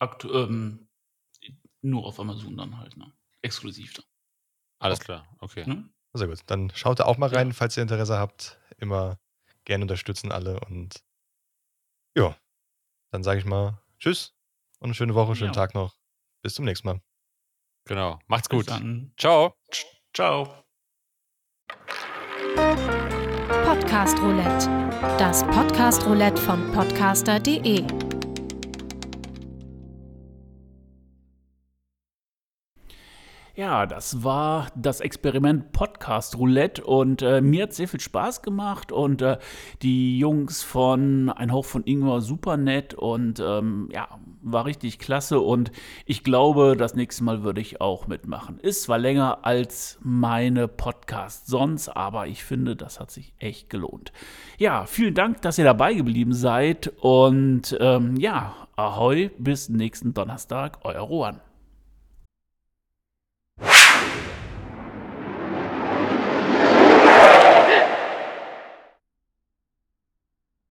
okay. ähm, nur auf Amazon dann halt, ne? Exklusiv dann. Alles klar, okay. Ne? Sehr gut. Dann schaut da auch mal rein, Ja. falls ihr Interesse habt. Immer gerne unterstützen alle und ja, dann sage ich mal Tschüss und eine schöne Woche, schönen Ja. Tag noch. Bis zum nächsten Mal. Genau. Macht's gut. dann. Ciao. Ciao. Podcast Roulette. Das Podcast Roulette von podcaster.de. Ja, das war das Experiment Podcast Roulette und äh, mir hat sehr viel Spaß gemacht und äh, die Jungs von Ein Hauch von Ingwer super nett und ähm, ja, war richtig klasse und ich glaube, das nächste Mal würde ich auch mitmachen. Ist zwar länger als meine Podcasts sonst, aber ich finde, das hat sich echt gelohnt. Ja, vielen Dank, dass ihr dabei geblieben seid und ähm, ja, ahoi, bis nächsten Donnerstag, euer Rohan.